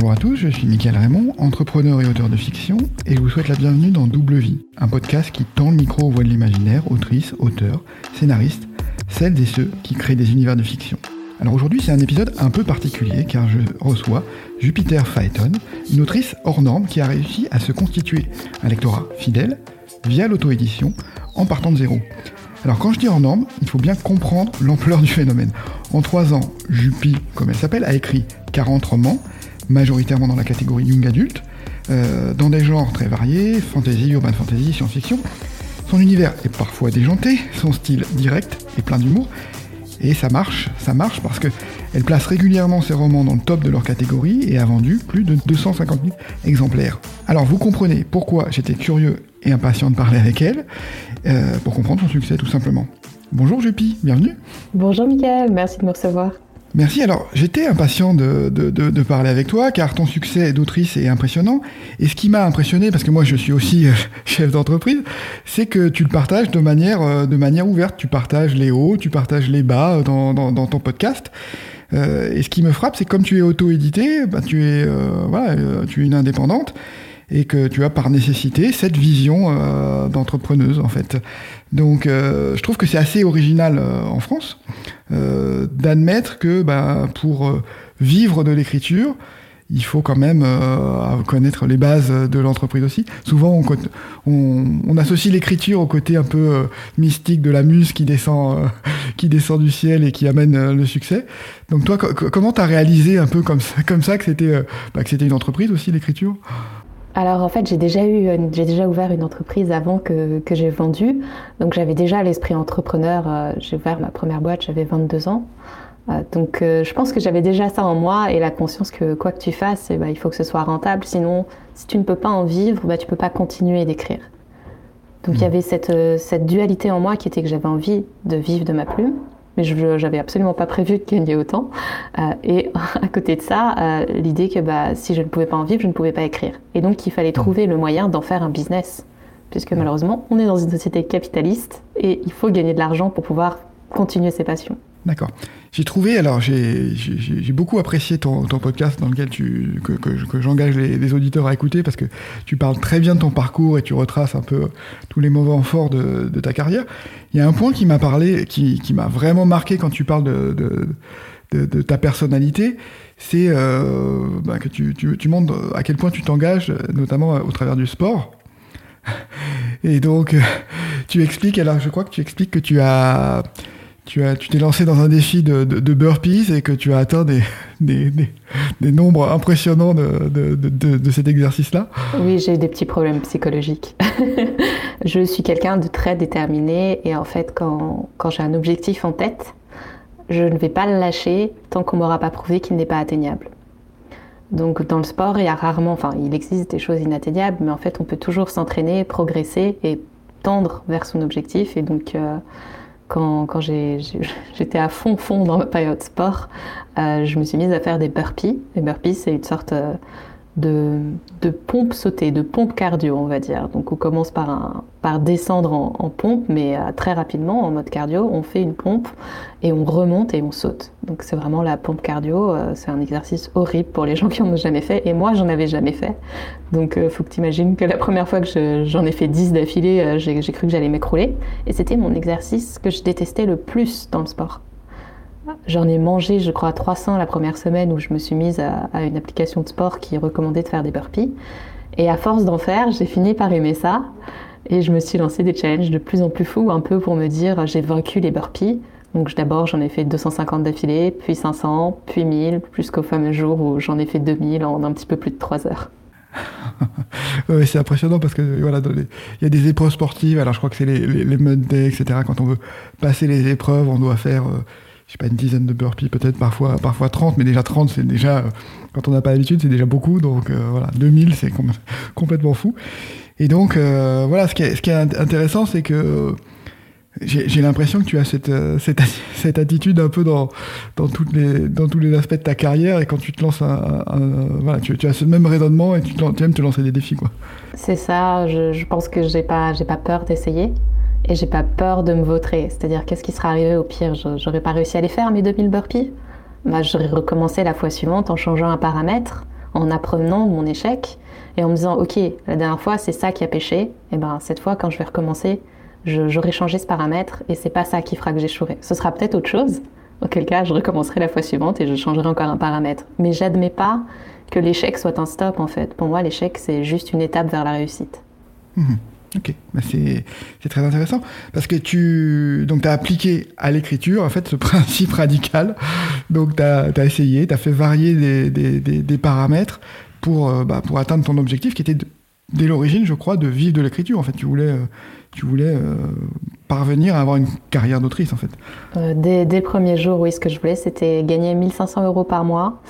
Bonjour à tous, je suis Mickaël Raymond, entrepreneur et auteur de fiction, et je vous souhaite la bienvenue dans Double Vie, un podcast qui tend le micro aux voix de l'imaginaire, autrices, auteurs, scénaristes, celles et ceux qui créent des univers de fiction. Alors aujourd'hui, c'est un épisode un peu particulier car je reçois Jupiter Phaeton, une autrice hors norme qui a réussi à se constituer un lectorat fidèle via l'auto-édition en partant de zéro. Alors quand je dis hors norme, il faut bien comprendre l'ampleur du phénomène. En trois ans, Jupi, comme elle s'appelle, a écrit 40 romans, majoritairement dans la catégorie young adulte, euh, dans des genres très variés, fantasy, urban fantasy, science-fiction. Son univers est parfois déjanté, son style direct et plein d'humour, et ça marche, ça marche parce que elle place régulièrement ses romans dans le top de leur catégorie et a vendu plus de 250 000 exemplaires. Alors vous comprenez pourquoi j'étais curieux et impatient de parler avec elle, euh, pour comprendre son succès tout simplement. Bonjour Juppie, bienvenue. Bonjour Mickaël, merci de me recevoir. Merci. Alors, j'étais impatient de, de, parler avec toi, car ton succès d'autrice est impressionnant. Et ce qui m'a impressionné, parce que moi je suis aussi euh, chef d'entreprise, c'est que tu le partages de manière, euh, de manière ouverte. Tu partages les hauts, tu partages les bas euh, dans, dans, ton podcast. et ce qui me frappe, c'est comme tu es auto-édité, bah, tu, es, voilà, tu es une indépendante et que tu as par nécessité cette vision d'entrepreneuse en fait. Donc euh, je trouve que c'est assez original euh, en France euh, d'admettre que bah, pour vivre de l'écriture, il faut quand même connaître les bases de l'entreprise aussi. Souvent, on, associe l'écriture au côté un peu mystique de la muse qui descend, qui descend du ciel et qui amène le succès. Donc toi, comment tu as réalisé un peu comme ça, comme ça que c'était bah, que c'était une entreprise aussi l'écriture? Alors en fait, j'ai déjà eu, j'ai déjà ouvert une entreprise avant que, que j'ai vendu, donc j'avais déjà l'esprit entrepreneur. Euh, j'ai ouvert ma première boîte, j'avais 22 ans, euh, donc euh, je pense que j'avais déjà ça en moi et la conscience que quoi que tu fasses, eh ben, il faut que ce soit rentable. Sinon, si tu ne peux pas en vivre, bah, tu peux pas continuer d'écrire. Donc il y mmh. avait cette, cette dualité en moi qui était que j'avais envie de vivre de ma plume, mais je n'avais absolument pas prévu de gagner autant. Euh, et à côté de ça, euh, l'idée que bah, si je ne pouvais pas en vivre, je ne pouvais pas écrire. Et donc il fallait trouver le moyen d'en faire un business. Puisque malheureusement, on est dans une société capitaliste et il faut gagner de l'argent pour pouvoir continuer ses passions. D'accord. J'ai trouvé, alors j'ai beaucoup apprécié ton, podcast dans lequel que, j'engage les, auditeurs à écouter parce que tu parles très bien de ton parcours et tu retraces un peu tous les moments forts de, ta carrière. Il y a un point qui m'a parlé, qui, m'a vraiment marqué quand tu parles de, ta personnalité, c'est euh, bah, que tu, montres à quel point tu t'engages, notamment au travers du sport. Et donc, tu expliques, alors je crois que tu expliques que tu as tu as, tu t'es lancé dans un défi de, de, burpees et que tu as atteint des, des, des, nombres impressionnants de, de cet exercice-là. Oui, j'ai des petits problèmes psychologiques. je suis quelqu'un de très déterminé et en fait, quand, quand j'ai un objectif en tête, je ne vais pas le lâcher tant qu'on m'aura pas prouvé qu'il n'est pas atteignable. Donc dans le sport, il y a rarement, enfin, il existe des choses inatteignables, mais en fait, on peut toujours s'entraîner, progresser et tendre vers son objectif. Et donc, euh, quand, quand j'étais à fond, fond dans ma période sport, euh, je me suis mise à faire des burpees. Les burpees, c'est une sorte euh, de, pompe sautée, de pompe cardio, on va dire. Donc on commence par, par descendre en, pompe, mais euh, très rapidement, en mode cardio, on fait une pompe et on remonte et on saute. Donc c'est vraiment la pompe cardio. c'est un exercice horrible pour les gens qui en ont jamais fait. Et moi, j'en avais jamais fait. Donc il faut que tu imagines que la première fois que j'en ai fait 10 d'affilée, j'ai cru que j'allais m'écrouler. Et c'était mon exercice que je détestais le plus dans le sport. J'en ai mangé, je crois, 300 la première semaine où je me suis mise à, une application de sport qui recommandait de faire des burpees. Et à force d'en faire, j'ai fini par aimer ça. Et je me suis lancé des challenges de plus en plus fous, un peu pour me dire j'ai vaincu les burpees. Donc d'abord j'en ai fait 250 d'affilée, puis 500, puis 1000, jusqu'au fameux jour où j'en ai fait 2000 en un petit peu plus de 3 heures. oui, c'est impressionnant parce que voilà, il y a des épreuves sportives. Alors je crois que c'est les, les, etc. Quand on veut passer les épreuves, on doit faire, euh, je sais pas, une dizaine de burpees, peut-être parfois, parfois 30, mais déjà 30, c'est déjà, euh, quand on n'a pas l'habitude, c'est déjà beaucoup. Donc euh, voilà, 2000, c'est complètement fou. Et donc voilà, ce qui est, ce qui est intéressant, c'est que j'ai l'impression que tu as cette, cette, cette, attitude un peu dans, dans, toutes les, dans tous les aspects de ta carrière et quand tu te lances un, voilà, tu, as ce même raisonnement et tu, aimes te lancer des défis. C'est ça, je, pense que j'ai pas, pas peur d'essayer et j'ai pas peur de me vautrer. C'est-à-dire, qu'est-ce qui serait arrivé au pire? J'aurais pas réussi à les faire, mes 2000 burpees. Bah, J'aurais recommencé la fois suivante en changeant un paramètre, en apprenant mon échec et en me disant ok la dernière fois c'est ça qui a pêché. Et ben cette fois quand je vais recommencer j'aurai changé ce paramètre et c'est pas ça qui fera que j'échouerai. Ce sera peut-être autre chose. Auquel cas je recommencerai la fois suivante et je changerai encore un paramètre. Mais j'admets pas que l'échec soit un stop en fait. Pour moi l'échec c'est juste une étape vers la réussite. Mmh. Ok, bah, c'est très intéressant parce que tu donc as appliqué à l'écriture en fait ce principe radical. Donc tu as, essayé, tu as fait varier des, paramètres pour, euh, bah, pour atteindre ton objectif qui était dès l'origine, je crois, de vivre de l'écriture. En fait, tu voulais, euh, tu voulais euh, parvenir à avoir une carrière d'autrice en fait. dès, dès le premier jour, oui, ce que je voulais, c'était gagner 1500 euros par mois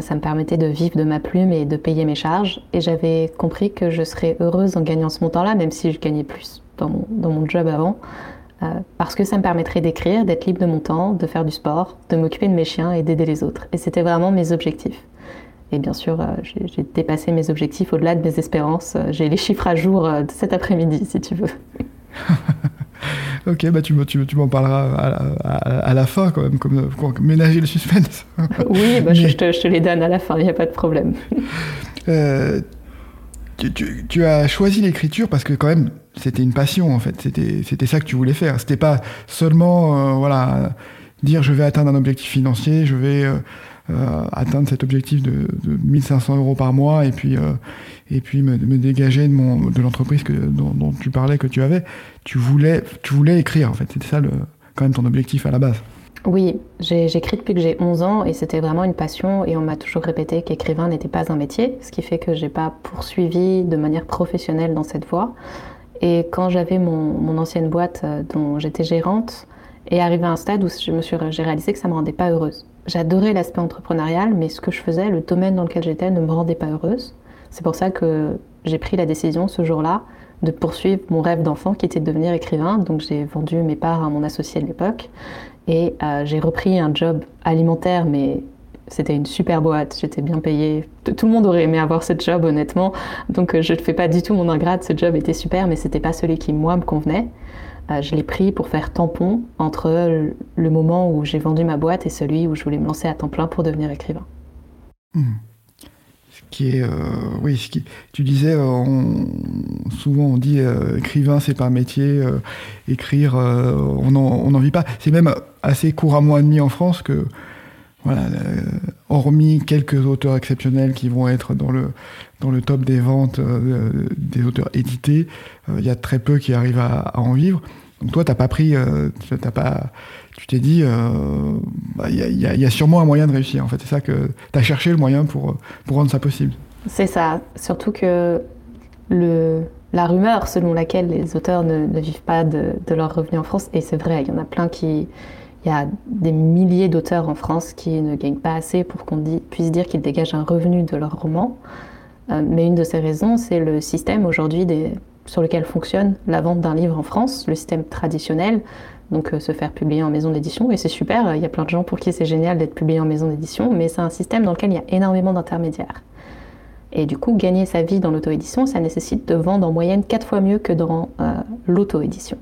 ça me permettait de vivre de ma plume et de payer mes charges. Et j'avais compris que je serais heureuse en gagnant ce montant-là, même si je gagnais plus dans mon, dans mon job avant. Euh, parce que ça me permettrait d'écrire, d'être libre de mon temps, de faire du sport, de m'occuper de mes chiens et d'aider les autres. Et c'était vraiment mes objectifs. Et bien sûr, euh, j'ai dépassé mes objectifs au-delà de mes espérances. j'ai les chiffres à jour de cet après-midi, si tu veux. ok, bah tu, tu, tu m'en parleras à, la fin quand même, comme, pour ménager le suspense. oui, bah, je, te, je, te, les donne à la fin, il n'y a pas de problème. Euh, tu, tu, as choisi l'écriture parce que quand même c'était une passion en fait, c'était ça que tu voulais faire. C'était pas seulement euh, voilà dire je vais atteindre un objectif financier, je vais euh, atteindre cet objectif de, de, 1500 euros par mois et puis, euh, et puis me, dégager de, l'entreprise dont, tu parlais, que tu avais. Tu voulais, tu voulais écrire, en fait. C'était ça le, quand même ton objectif à la base. Oui, j'écris depuis que j'ai 11 ans et c'était vraiment une passion et on m'a toujours répété qu'écrivain n'était pas un métier, ce qui fait que j'ai pas poursuivi de manière professionnelle dans cette voie. Et quand j'avais mon, mon, ancienne boîte euh, dont j'étais gérante, et arrivé à un stade où j'ai réalisé que ça me rendait pas heureuse. J'adorais l'aspect entrepreneurial, mais ce que je faisais, le domaine dans lequel j'étais, ne me rendait pas heureuse. C'est pour ça que j'ai pris la décision ce jour-là de poursuivre mon rêve d'enfant qui était de devenir écrivain. Donc j'ai vendu mes parts à mon associé de l'époque et euh, j'ai repris un job alimentaire, mais c'était une super boîte, j'étais bien payée. Tout le monde aurait aimé avoir ce job, honnêtement. Donc euh, je ne fais pas du tout mon ingrate, ce job était super, mais c'était pas celui qui, moi, me convenait. Euh, je l'ai pris pour faire tampon entre le moment où j'ai vendu ma boîte et celui où je voulais me lancer à temps plein pour devenir écrivain. Hmm. Ce qui est, euh, oui, tu disais, euh, souvent on dit écrivain c'est pas un métier, écrire on n'en vit pas. C'est même assez couramment admis en France que voilà, hormis quelques auteurs exceptionnels qui vont être dans le, dans le top des ventes des auteurs édités, il y a très peu qui arrivent à en vivre. Donc toi, t'as pas pris, euh, pas, tu t'es dit, il euh, bah, y, y, a sûrement un moyen de réussir. En fait, c'est ça que tu as cherché le moyen pour, pour rendre ça possible. C'est ça. Surtout que le, la rumeur selon laquelle les auteurs ne, ne vivent pas de, de leurs revenus en France, et c'est vrai, il y en a plein qui, il y a des milliers d'auteurs en France qui ne gagnent pas assez pour qu'on puisse dire qu'ils dégagent un revenu de leur roman. Euh, mais une de ces raisons, c'est le système aujourd'hui des sur lequel fonctionne la vente d'un livre en France, le système traditionnel, donc euh, se faire publier en maison d'édition. Et c'est super, il y a plein de gens pour qui c'est génial d'être publié en maison d'édition, mais c'est un système dans lequel il y a énormément d'intermédiaires. Et du coup, gagner sa vie dans l'auto-édition, ça nécessite de vendre en moyenne 4 fois mieux que dans euh, l'auto-édition.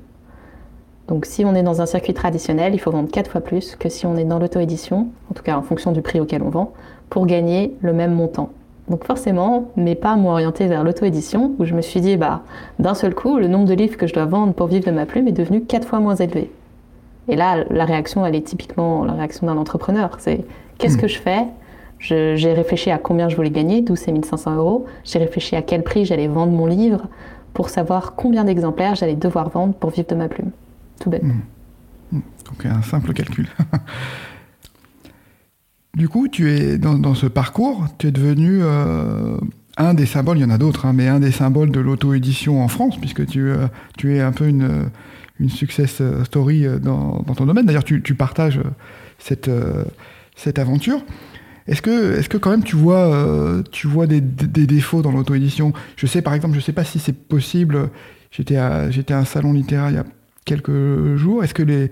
Donc si on est dans un circuit traditionnel, il faut vendre 4 fois plus que si on est dans l'auto-édition, en tout cas en fonction du prix auquel on vend, pour gagner le même montant. Donc forcément, mes pas m'ont orienté vers l'auto-édition, où je me suis dit, bah, d'un seul coup, le nombre de livres que je dois vendre pour vivre de ma plume est devenu quatre fois moins élevé. Et là, la réaction, elle est typiquement la réaction d'un entrepreneur. C'est qu'est-ce que je fais? J'ai réfléchi à combien je voulais gagner, d'où ces 1500 euros. J'ai réfléchi à quel prix j'allais vendre mon livre pour savoir combien d'exemplaires j'allais devoir vendre pour vivre de ma plume. Tout bête. Hmm. Donc un simple calcul. Du coup, tu es dans, ce parcours, tu es devenu euh, un des symboles, il y en a d'autres, hein, mais un des symboles de l'auto-édition en France, puisque tu, euh, es un peu une, une success story euh, dans, ton domaine. D'ailleurs, tu, partages cette, cette aventure. Est-ce que, est que quand même tu vois, tu vois des, défauts dans l'auto-édition? Je sais par exemple, je ne sais pas si c'est possible, j'étais à, à un salon littéraire il y a quelques jours, est-ce que les,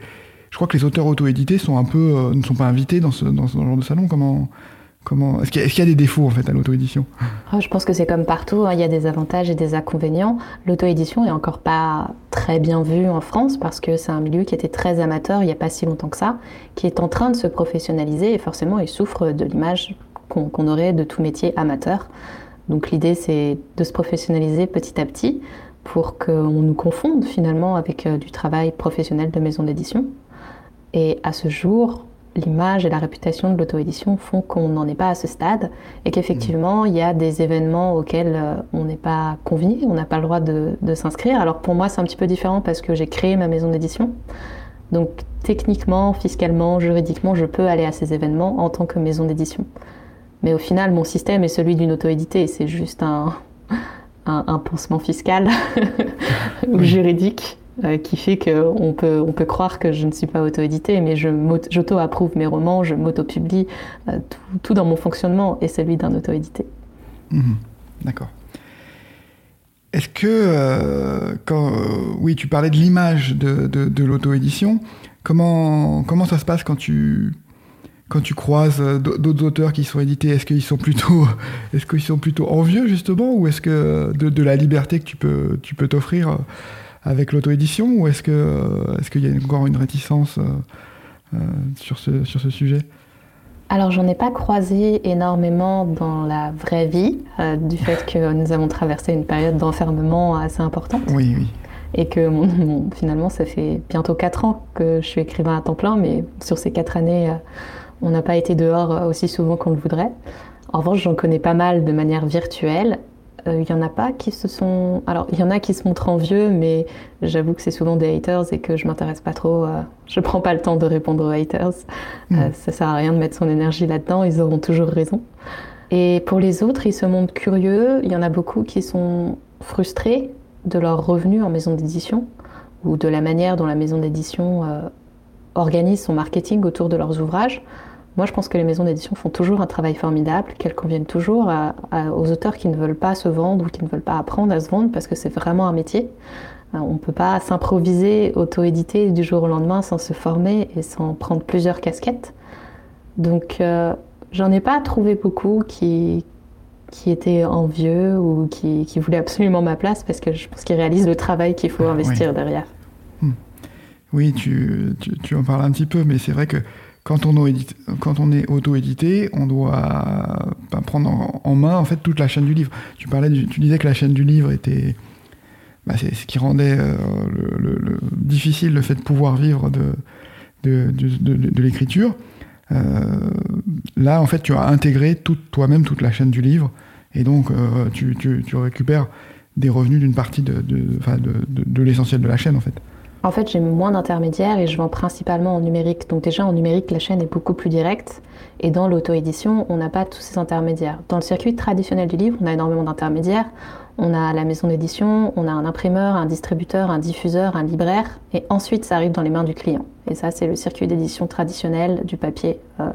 je crois que les auteurs auto-édités euh, ne sont pas invités dans ce, genre de salon. Comment, est-ce qu'il y, a des défauts en fait à l'auto-édition? Oh, Je pense que c'est comme partout, hein. il y a des avantages et des inconvénients. L'auto-édition est encore pas très bien vue en France parce que c'est un milieu qui était très amateur il n'y a pas si longtemps que ça, qui est en train de se professionnaliser et forcément il souffre de l'image qu'on aurait de tout métier amateur. Donc l'idée, c'est de se professionnaliser petit à petit pour qu'on nous confonde finalement avec euh, du travail professionnel de maison d'édition. Et à ce jour, l'image et la réputation de l'auto-édition font qu'on n'en est pas à ce stade et qu'effectivement, il y a des événements auxquels euh, on n'est pas convié, on n'a pas le droit de, s'inscrire. Alors pour moi, c'est un petit peu différent parce que j'ai créé ma maison d'édition. Donc techniquement, fiscalement, juridiquement, je peux aller à ces événements en tant que maison d'édition. Mais au final, mon système est celui d'une auto-édité. C'est juste un, un, pansement fiscal ou juridique euh, qui fait qu'on peut, on peut croire que je ne suis pas auto-édité, mais j'auto-approuve mes romans, je m'auto-publie. Euh, tout, dans mon fonctionnement est celui d'un auto-édité. Mhm. D'accord. Est-ce que, euh, quand, oui, tu parlais de l'image de, de, de l'auto-édition, comment, comment ça se passe quand tu, quand tu croises d'autres auteurs qui sont édités, est-ce qu'ils sont plutôt, est-ce sont plutôt envieux justement, ou est-ce que de, la liberté que tu peux, tu peux t'offrir avec l'auto-édition, ou est-ce euh, qu'il y a encore une réticence sur ce, sur ce sujet? Alors j'en ai pas croisé énormément dans la vraie vie, du fait que nous avons traversé une période d'enfermement assez importante. Oui, oui. Et que finalement ça fait bientôt 4 ans que je suis écrivain à temps plein, mais sur ces 4 années on n'a pas été dehors euh, aussi souvent qu'on le voudrait. En revanche, j'en connais pas mal de manière virtuelle. Il euh, y en a pas qui se sont. Alors, il y en a qui se montrent envieux, mais j'avoue que c'est souvent des haters et que je m'intéresse pas trop. Je euh, je prends pas le temps de répondre aux haters. Mm. ça sert à rien de mettre son énergie là-dedans. Ils auront toujours raison. Et pour les autres, ils se montrent curieux. Il y en a beaucoup qui sont frustrés de leur revenu en maison d'édition ou de la manière dont la maison d'édition organise son marketing autour de leurs ouvrages. Moi, je pense que les maisons d'édition font toujours un travail formidable, qu'elles conviennent toujours aux auteurs qui ne veulent pas se vendre ou qui ne veulent pas apprendre à se vendre parce que c'est vraiment un métier. Euh, on ne peut pas s'improviser, auto-éditer du jour au lendemain sans se former et sans prendre plusieurs casquettes. Donc, euh, j'en ai pas trouvé beaucoup qui, qui étaient envieux ou qui, qui, voulaient absolument ma place parce que je pense qu'ils réalisent le travail qu'il faut investir derrière. Hmm. Oui, tu, tu, en parles un petit peu, mais c'est vrai que quand on, est auto-édité, on doit ben, prendre en, main en fait toute la chaîne du livre. Tu parlais, tu disais que la chaîne du livre était, bah, c'est ce qui rendait euh, le, difficile le fait de pouvoir vivre de, l'écriture. Euh, là, en fait, tu as intégré toi-même toute la chaîne du livre, et donc euh, tu, récupères des revenus d'une partie de, de l'essentiel de la chaîne, en fait. En fait, j'ai moins d'intermédiaires et je vends principalement en numérique. Donc déjà, en numérique, la chaîne est beaucoup plus directe. Et dans l'auto-édition, on n'a pas tous ces intermédiaires. Dans le circuit traditionnel du livre, on a énormément d'intermédiaires. On a la maison d'édition, on a un imprimeur, un distributeur, un diffuseur, un libraire. Et ensuite, ça arrive dans les mains du client. Et ça, c'est le circuit d'édition traditionnel du papier, euh,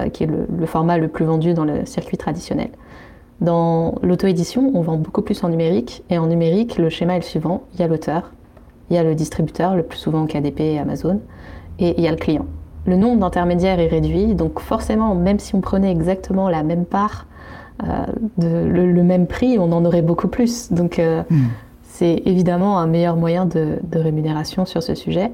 euh, qui est le, le format le plus vendu dans le circuit traditionnel. Dans l'auto-édition, on vend beaucoup plus en numérique. Et en numérique, le schéma est le suivant. Il y a l'auteur, il y a le distributeur, le plus souvent KDP et Amazon, et il y a le client. Le nombre d'intermédiaires est réduit, donc forcément, même si on prenait exactement la même part, euh, de, le, même prix, on en aurait beaucoup plus. Donc euh, hmm. c'est évidemment un meilleur moyen de, de, rémunération sur ce sujet.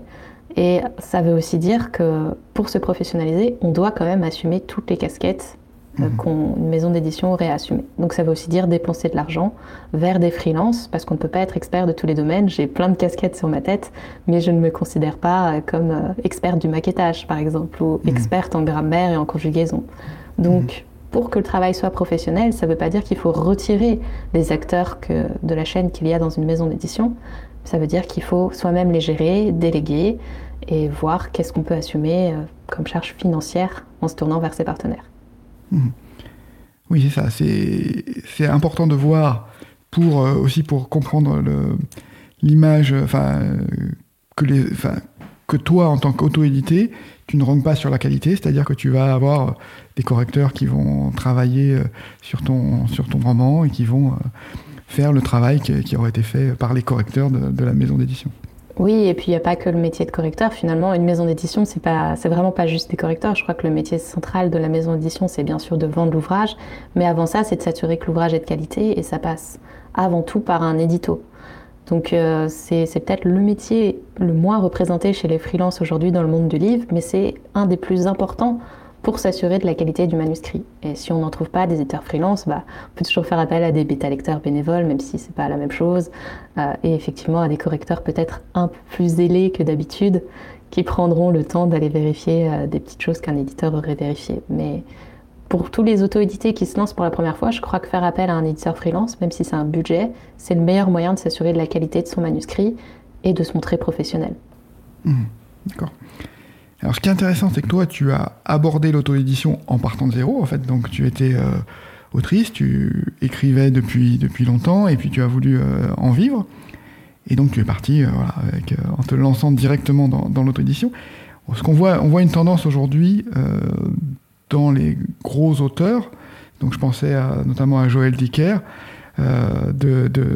Et ça veut aussi dire que pour se professionnaliser, on doit quand même assumer toutes les casquettes euh, mhm. qu'une maison d'édition aurait assumé. Donc ça veut aussi dire dépenser de l'argent vers des freelances, parce qu'on ne peut pas être expert de tous les domaines. J'ai plein de casquettes sur ma tête, mais je ne me considère pas euh, comme euh, experte du maquettage, par exemple, ou mhm. experte en grammaire et en conjugaison. Donc, mhm. pour que le travail soit professionnel, ça ne veut pas dire qu'il faut retirer les acteurs que, de la chaîne qu'il y a dans une maison d'édition. Ça veut dire qu'il faut soi-même les gérer, déléguer et voir qu'est-ce qu'on peut assumer comme charge financière en se tournant vers ses partenaires. Mhm. Oui, c'est ça. C'est important de voir pour euh, aussi pour comprendre l'image, que toi en tant qu'auto-édité, tu ne rentres pas sur la qualité, c'est-à-dire que tu vas avoir des correcteurs qui vont travailler euh, sur ton roman et qui vont euh, faire le travail qui, aurait été fait par les correcteurs de la maison d'édition. Oui, et puis il n'y a pas que le métier de correcteur. Finalement, une maison d'édition, c'est pas, c'est vraiment pas juste des correcteurs. Je crois que le métier central de la maison d'édition, c'est bien sûr de vendre l'ouvrage, mais avant ça, c'est de s'assurer que l'ouvrage est de qualité, et ça passe avant tout par un édito. Donc euh, c'est, peut-être le métier le moins représenté chez les freelances aujourd'hui dans le monde du livre, mais c'est un des plus importants pour s'assurer de la qualité du manuscrit. Et si on n'en trouve pas d'éditeurs freelance, bah, on peut toujours faire appel à des bêta-lecteurs bénévoles, même si c'est pas la même chose, euh, et effectivement à des correcteurs peut-être un peu plus zélés que d'habitude, qui prendront le temps d'aller vérifier euh, des petites choses qu'un éditeur aurait vérifiées. Mais pour tous les auto-édités qui se lancent pour la première fois, je crois que faire appel à un éditeur freelance, même si c'est un budget, c'est le meilleur moyen de s'assurer de la qualité de son manuscrit et de se montrer professionnel. Mmh, d'accord. Alors, ce qui est intéressant, c'est que toi, tu as abordé l'auto-édition en partant de zéro, en fait. Donc, tu étais euh, autrice, tu écrivais depuis, depuis longtemps, et puis tu as voulu euh, en vivre. Et donc, tu es parti euh, avec, en te lançant directement dans, dans l'auto-édition. Ce qu'on voit, on voit une tendance aujourd'hui dans les gros auteurs. Donc, je pensais notamment à Joël Dicker. de, de,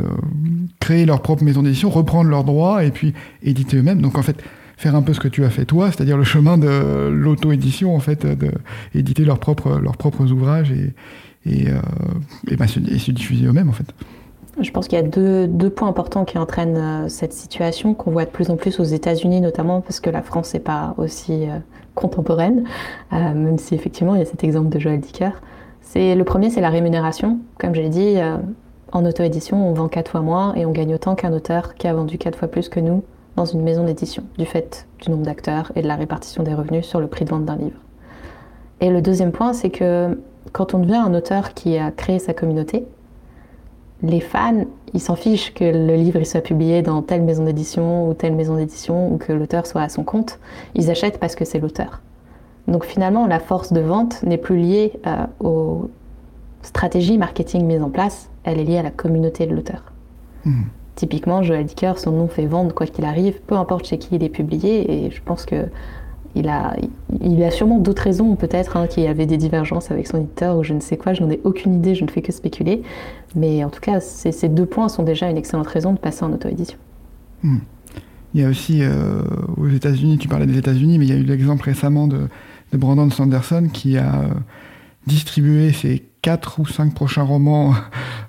créer leur propre maison d'édition, reprendre leurs droits et puis éditer eux-mêmes. Donc en fait, faire un peu ce que tu as fait toi, c'est-à-dire le chemin de l'auto-édition, en fait, d'éditer leurs propres, leurs propres ouvrages et, et, euh, et, bah, se, diffuser eux-mêmes, en fait. Je pense qu'il y a deux, deux, points importants qui entraînent euh, cette situation, qu'on voit de plus en plus aux États-Unis notamment, parce que la France n'est pas aussi euh, contemporaine, même si effectivement il y a cet exemple de Joël Dicker. Le premier, c'est la rémunération. Comme j'ai dit, en auto-édition, on vend quatre fois moins et on gagne autant qu'un auteur qui a vendu quatre fois plus que nous dans une maison d'édition, du fait du nombre d'acteurs et de la répartition des revenus sur le prix de vente d'un livre. Et le deuxième point, c'est que quand on devient un auteur qui a créé sa communauté, les fans, ils s'en fichent que le livre soit publié dans telle maison d'édition ou telle maison d'édition ou que l'auteur soit à son compte. Ils achètent parce que c'est l'auteur. Donc finalement, la force de vente n'est plus liée euh, aux stratégies marketing mises en place, elle est liée à la communauté de l'auteur. Mmh. Typiquement, Joël Dicker, son nom fait vendre quoi qu'il arrive, peu importe chez qui il est publié, et je pense que il a, il a sûrement d'autres raisons, peut-être, hein, qu'il y avait des divergences avec son éditeur ou je ne sais quoi, je n'en ai aucune idée, je ne fais que spéculer. Mais en tout cas, ces deux points sont déjà une excellente raison de passer en auto-édition. Hmm. Il y a aussi euh, aux États-Unis, tu parlais des États-Unis, mais il y a eu l'exemple récemment de, Brandon Sanderson qui a euh, distribué ses quatre ou cinq prochains romans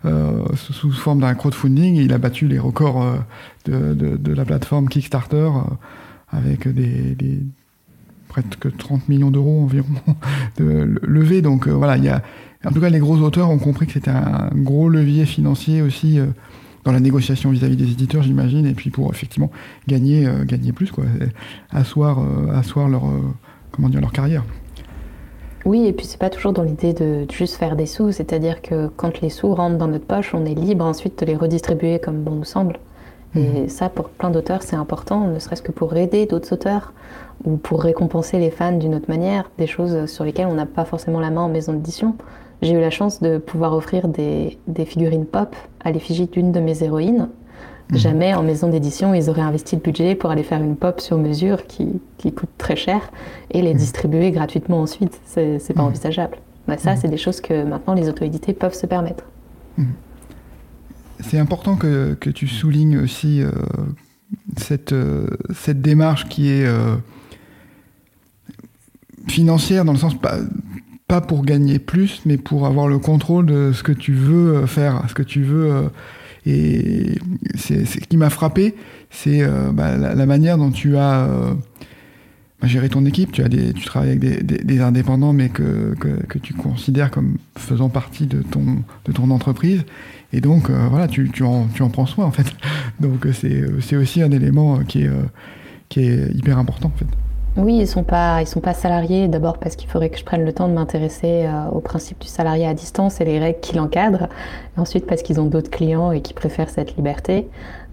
euh, sous forme d'un crowdfunding. Il a battu les records euh, de, la plateforme Kickstarter euh, avec des, des, presque 30 millions d'euros environ de levés. Donc voilà, il y a, en tout cas, les gros auteurs ont compris que c'était un gros levier financier aussi dans la négociation vis-à-vis des éditeurs, j'imagine, et puis pour effectivement gagner, gagner plus, quoi, asseoir, asseoir leur, comment dire, leur carrière. Oui, et puis c'est pas toujours dans l'idée de juste faire des sous, c'est-à-dire que quand les sous rentrent dans notre poche, on est libre ensuite de les redistribuer comme bon nous semble. Et mhm. ça, pour plein d'auteurs, c'est important, ne serait-ce que pour aider d'autres auteurs ou pour récompenser les fans d'une autre manière, des choses sur lesquelles on n'a pas forcément la main en maison d'édition. J'ai eu la chance de pouvoir offrir des, des figurines pop à l'effigie d'une de mes héroïnes Mhm. Jamais en maison d'édition, ils auraient investi le budget pour aller faire une pop sur mesure qui, qui coûte très cher et les mhm. distribuer gratuitement ensuite. C'est pas mhm. envisageable. Bah, ça, c'est des choses que maintenant les auto-édités peuvent se permettre. C'est important que, que, tu soulignes aussi euh, cette, euh, cette démarche qui est euh, financière dans le sens pas, pas pour gagner plus, mais pour avoir le contrôle de ce que tu veux faire, ce que tu veux et ce qui m'a frappé, c'est euh, bah, la, manière dont tu as euh, bah, géré ton équipe. Tu, as tu travailles avec des, indépendants, mais que, que, tu considères comme faisant partie de ton, de ton entreprise. Et donc, euh, voilà, tu, tu, en, tu en prends soin, en fait. Donc, c'est aussi un élément qui est, qui est hyper important, en fait. Oui, ils ne sont, pas, ils sont pas salariés, d'abord parce qu'il faudrait que je prenne le temps de m'intéresser euh, au principe du salarié à distance et les règles qui l'encadrent. Ensuite parce qu'ils ont d'autres clients et qui préfèrent cette liberté.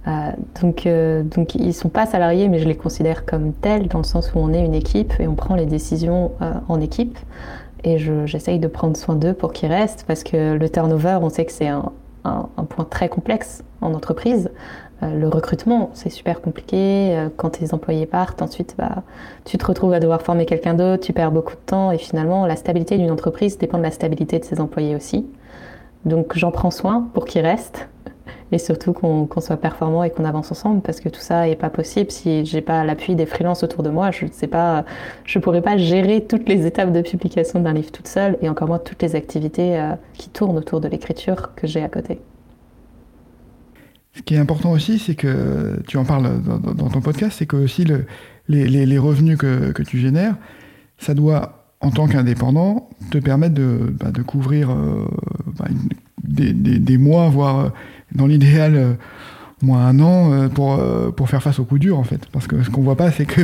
Euh, donc, euh, donc ils ne sont pas salariés, mais je les considère comme tels, dans le sens où on est une équipe et on prend les décisions en équipe. Et j'essaye de prendre soin d'eux pour qu'ils restent, parce que le turnover, on sait que c'est un, point très complexe en entreprise. Euh, le recrutement, c'est super compliqué. Euh, quand tes employés partent, ensuite, bah, tu te retrouves à devoir former quelqu'un d'autre, tu perds beaucoup de temps et finalement, la stabilité d'une entreprise dépend de la stabilité de ses employés aussi. Donc, j'en prends soin pour qu'ils restent et surtout qu'on soit performant et qu'on avance ensemble parce que tout ça n'est pas possible si j'ai pas l'appui des freelances autour de moi. Je ne sais pas, je pourrais pas gérer toutes les étapes de publication d'un livre toute seule et encore moins toutes les activités euh, qui tournent autour de l'écriture que j'ai à côté. Ce qui est important aussi, c'est que tu en parles dans, ton podcast, c'est que aussi le, les, revenus que, tu génères, ça doit en tant qu'indépendant, te permettent de, bah, couvrir bah, des, mois, voire dans l'idéal moins un an pour, faire face aux coups durs en fait. Parce que ce qu'on voit pas, c'est que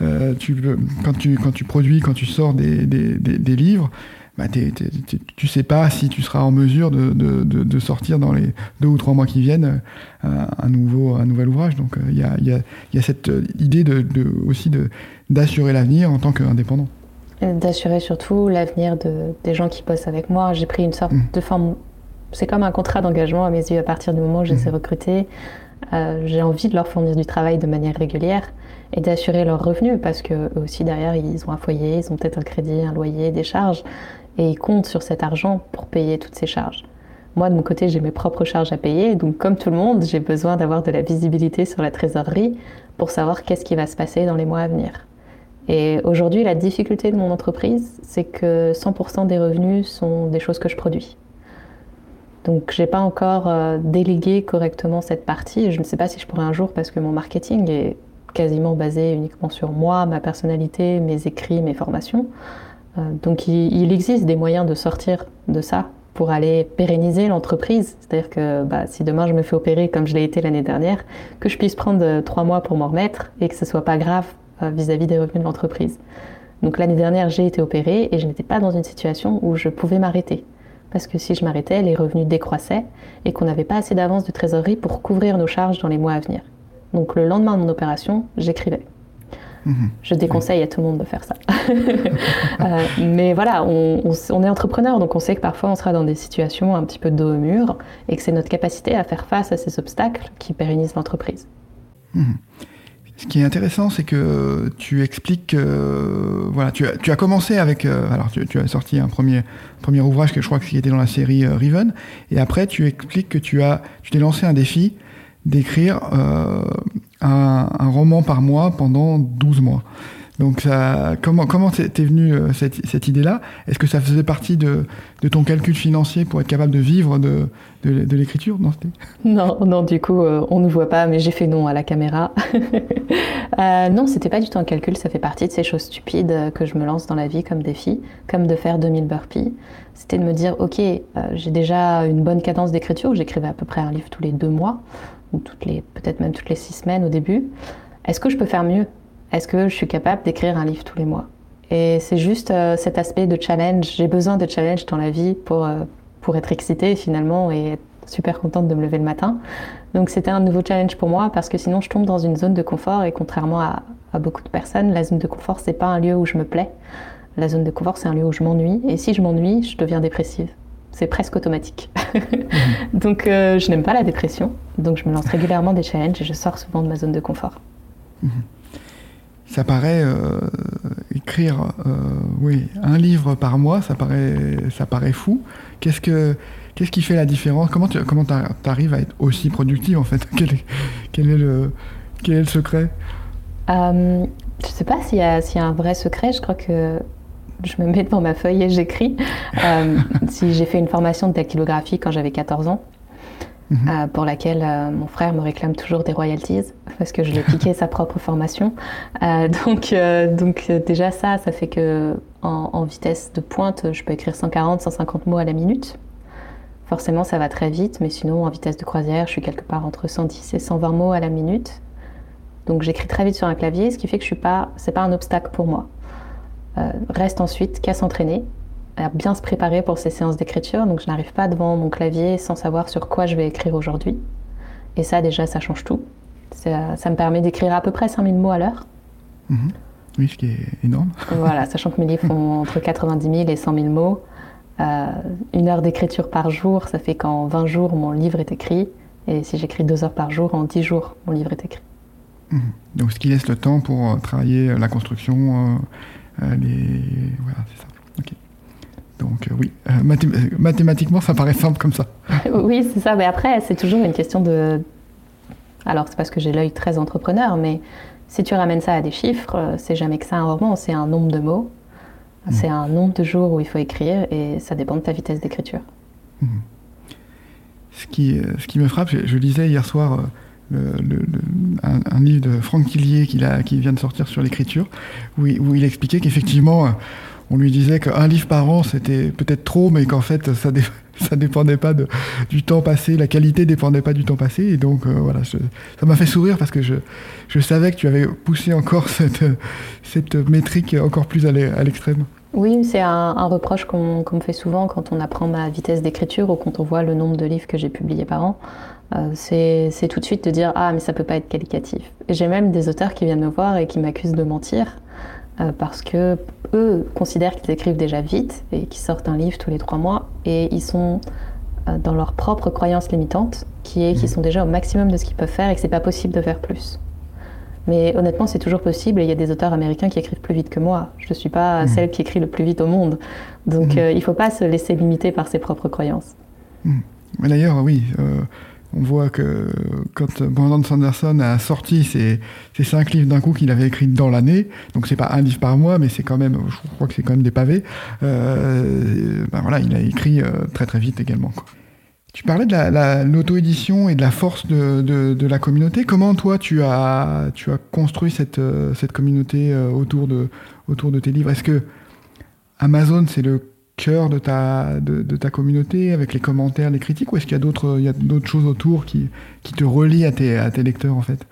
quand, tu, produis, quand tu sors des livres, bah, tu sais pas si tu seras en mesure de, de, de, sortir dans les deux ou trois mois qui viennent euh, un, nouveau, un nouvel ouvrage. Donc euh, il y, a, y, a, y, a, cette euh, idée de, aussi d'assurer l'avenir en tant qu'indépendant. D'assurer surtout l'avenir des gens qui bossent avec moi. J'ai pris une sorte mmh. de forme. C'est comme un contrat d'engagement à mes yeux à partir du moment où je les ai recrutés. j'ai envie de leur fournir du travail de manière régulière et d'assurer leurs revenus parce que aussi derrière ils ont un foyer, ils ont peut-être un crédit, un loyer, des charges et ils comptent sur cet argent pour payer toutes ces charges. Moi, de mon côté, j'ai mes propres charges à payer, donc comme tout le monde, j'ai besoin d'avoir de la visibilité sur la trésorerie pour savoir qu'est-ce qui va se passer dans les mois à venir. Et aujourd'hui, la difficulté de mon entreprise, c'est que 100% des revenus sont des choses que je produis. Donc, j'ai pas encore euh, délégué correctement cette partie. Je ne sais pas si je pourrais un jour, parce que mon marketing est quasiment basé uniquement sur moi, ma personnalité, mes écrits, mes formations. Euh, donc il, existe des moyens de sortir de ça pour aller pérenniser l'entreprise. C'est-à-dire que bah, si demain je me fais opérer comme je l'ai été l'année dernière, que je puisse prendre euh, trois mois pour m'en remettre et que ce soit pas grave euh, vis-à-vis des revenus de l'entreprise. Donc l'année dernière, j'ai été opérée et je n'étais pas dans une situation où je pouvais m'arrêter. Parce que si je m'arrêtais, les revenus décroissaient et qu'on n'avait pas assez d'avance de trésorerie pour couvrir nos charges dans les mois à venir. Donc le lendemain de mon opération, j'écrivais. Je déconseille à tout le monde de faire ça. Euh, mais voilà, on, est entrepreneur, donc on sait que parfois on sera dans des situations un petit peu dos au mur et que c'est notre capacité à faire face à ces obstacles qui pérennisent l'entreprise. Mhm. Ce qui est intéressant, c'est que tu expliques, voilà, tu as, commencé avec, euh, alors tu, as sorti un premier, premier ouvrage que je crois qui était dans la série euh, Riven, et après tu expliques que tu as, tu t'es lancé un défi d'écrire un, roman par mois pendant 12 mois. Donc comment comment t'es venue euh, cette, cette idée-là? Est-ce que ça faisait partie de, de, ton calcul financier pour être capable de vivre de, de, l'écriture? Non, non, du coup, euh, on ne voit pas, mais j'ai fait non à la caméra. euh, non, c'était pas du tout un calcul, ça fait partie de ces choses stupides que je me lance dans la vie comme défi, comme de faire 2000 burpees. C'était de me dire, ok, euh, j'ai déjà une bonne cadence d'écriture, j'écrivais à peu près un livre tous les deux mois ou toutes les, peut-être même toutes les six semaines au début. Est-ce que je peux faire mieux? Est-ce que je suis capable d'écrire un livre tous les mois? Et c'est juste euh, cet aspect de challenge. J'ai besoin de challenge dans la vie pour, euh, pour être excitée finalement et être super contente de me lever le matin. Donc c'était un nouveau challenge pour moi parce que sinon je tombe dans une zone de confort et contrairement à, à beaucoup de personnes, la zone de confort c'est pas un lieu où je me plais. La zone de confort c'est un lieu où je m'ennuie et si je m'ennuie, je deviens dépressive c'est presque automatique. Donc euh, je n'aime pas la dépression, donc je me lance régulièrement des challenges et je sors souvent de ma zone de confort. Mhm. Ça paraît euh, écrire euh, oui, un livre par mois, ça paraît, ça paraît fou. Qu'est-ce, que, qu'est-ce qui fait la différence? Comment tu comment arrives à être aussi productif en fait? Quel est, quel est, le, quel est le secret? Je ne sais pas s'il y, y a un vrai secret. Je crois que je me mets devant ma feuille et j'écris. Euh, si j'ai fait une formation de dactylographie quand j'avais 14 ans, mhm. euh, pour laquelle euh, mon frère me réclame toujours des royalties parce que je lui ai piqué sa propre formation. donc, donc déjà ça, ça fait que en, vitesse de pointe, je peux écrire 140, 150 mots à la minute. Forcément, ça va très vite, mais sinon, en vitesse de croisière, je suis quelque part entre 110 et 120 mots à la minute. Donc, j'écris très vite sur un clavier, ce qui fait que je suis pas, c'est pas un obstacle pour moi. Euh, reste ensuite qu'à s'entraîner, à bien se préparer pour ces séances d'écriture. Donc je n'arrive pas devant mon clavier sans savoir sur quoi je vais écrire aujourd'hui. Et ça déjà, ça change tout. Ça, me permet d'écrire à peu près 5000 mots à l'heure. Mhm. Oui, ce qui est énorme. voilà, sachant que mes livres font entre 90 000 et 100 000 mots. Euh, une heure d'écriture par jour, ça fait qu'en 20 jours, mon livre est écrit. Et si j'écris deux heures par jour, en 10 jours, mon livre est écrit. Mhm. Donc ce qui laisse le temps pour euh, travailler la construction, euh, voilà, c'est ça. Donc euh, oui, euh, mathématiquement, ça paraît simple comme ça. oui, c'est ça. Mais après, c'est toujours une question de... Alors, c'est parce que j'ai l'œil très entrepreneur, mais si tu ramènes ça à des chiffres, c'est jamais que ça un roman, c'est un nombre de mots, mm. c'est un nombre de jours où il faut écrire, et ça dépend de ta vitesse d'écriture. Mm. Ce, qui, ce qui me frappe, je, lisais hier soir un, livre de Franck Tillier qui, vient de sortir sur l'écriture, où, il expliquait qu'effectivement, on lui disait qu'un livre par an, c'était peut-être trop, mais qu'en fait, ça, ça dépendait pas du temps passé, la qualité dépendait pas du temps passé. Et donc, euh, voilà, ça m'a fait sourire parce que je, je savais que tu avais poussé encore cette, cette métrique encore plus à l'extrême. Oui, c'est un, reproche qu'on me fait souvent quand on apprend ma vitesse d'écriture ou quand on voit le nombre de livres que j'ai publiés par an. Euh, c'est tout de suite de dire Ah, mais ça peut pas être qualitatif. J'ai même des auteurs qui viennent me voir et qui m'accusent de mentir euh, parce que eux considèrent qu'ils écrivent déjà vite et qu'ils sortent un livre tous les trois mois et ils sont euh, dans leur propre croyance limitante qui est qu'ils mmh. sont déjà au maximum de ce qu'ils peuvent faire et que c'est pas possible de faire plus. Mais honnêtement, c'est toujours possible et il y a des auteurs américains qui écrivent plus vite que moi. Je ne suis pas mmh. celle qui écrit le plus vite au monde. Donc mmh. il ne faut pas se laisser limiter par ses propres croyances. Mais d'ailleurs, oui, on voit que quand Brandon Sanderson a sorti ces, cinq livres d'un coup qu'il avait écrits dans l'année, donc c'est pas un livre par mois, mais c'est quand même, je crois que c'est quand même des pavés. Euh, ben voilà, il a écrit euh, très très vite également. Tu parlais de l'auto-édition et de la force de, la communauté. Comment toi tu as, tu as construit cette, cette communauté autour de, autour de tes livres? Est-ce que Amazon c'est le cœur de ta, de, ta communauté, avec les commentaires, les critiques, ou est-ce qu'il y a d'autres, il y a d'autres choses autour qui, qui te relient à tes, à tes lecteurs en fait?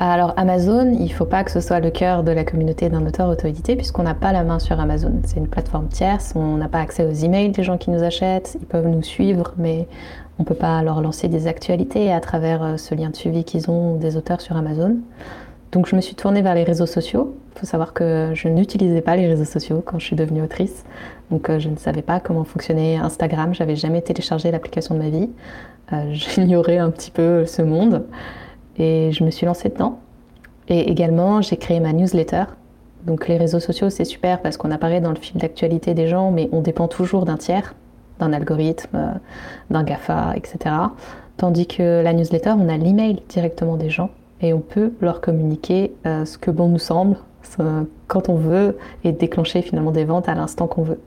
Alors Amazon, il ne faut pas que ce soit le cœur de la communauté d'un auteur auto-édité puisqu'on n'a pas la main sur Amazon. C'est une plateforme tierce, on n'a pas accès aux emails des gens qui nous achètent, ils peuvent nous suivre, mais on ne peut pas leur lancer des actualités à travers euh, ce lien de suivi qu'ils ont des auteurs sur Amazon. Donc je me suis tournée vers les réseaux sociaux. Il faut savoir que je n'utilisais pas les réseaux sociaux quand je suis devenue autrice. Donc euh, je ne savais pas comment fonctionnait Instagram. J'avais jamais téléchargé l'application de ma vie. Euh, j'ignorais un petit peu ce monde. Et je me suis lancée dedans. Et également, j'ai créé ma newsletter. Donc les réseaux sociaux, c'est super parce qu'on apparaît dans le fil d'actualité des gens, mais on dépend toujours d'un tiers, d'un algorithme, euh, d'un GAFA, etc. Tandis que la newsletter, on a l'email directement des gens et on peut leur communiquer euh, ce que bon nous semble quand on veut et déclencher finalement des ventes à l'instant qu'on veut.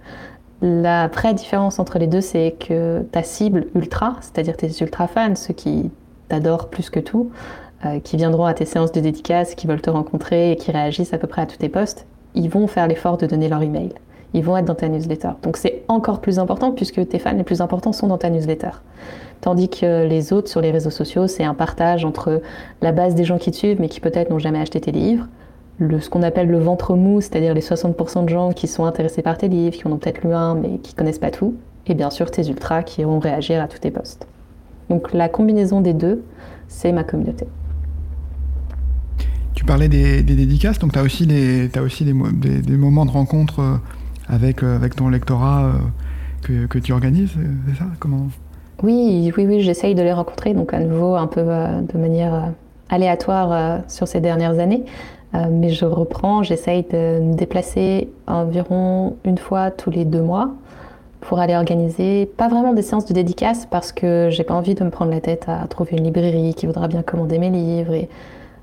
La vraie différence entre les deux, c'est que ta cible ultra, c'est-à-dire tes ultra fans, ceux qui t'adorent plus que tout, qui viendront à tes séances de dédicace, qui veulent te rencontrer et qui réagissent à peu près à tous tes posts, ils vont faire l'effort de donner leur email. Ils vont être dans ta newsletter. Donc c'est encore plus important puisque tes fans les plus importants sont dans ta newsletter. Tandis que les autres sur les réseaux sociaux, c'est un partage entre la base des gens qui te suivent mais qui peut-être n'ont jamais acheté tes livres, le, ce qu'on appelle le ventre mou, c'est-à-dire les 60% de gens qui sont intéressés par tes livres, qui en ont peut-être lu un mais qui connaissent pas tout, et bien sûr tes ultras qui iront réagir à tous tes posts. Donc la combinaison des deux, c'est ma communauté. Tu parlais des, dédicaces, donc tu as aussi, des, as aussi des, des, moments de rencontre euh, avec, euh, avec ton lectorat euh, que, que tu organises, c'est ça Comment? Oui, oui, oui, j'essaye de les rencontrer, donc à nouveau un peu de manière aléatoire sur ces dernières années. mais je reprends, j'essaye de me déplacer environ une fois tous les deux mois pour aller organiser, pas vraiment des séances de dédicace parce que j'ai pas envie de me prendre la tête à trouver une librairie qui voudra bien commander mes livres et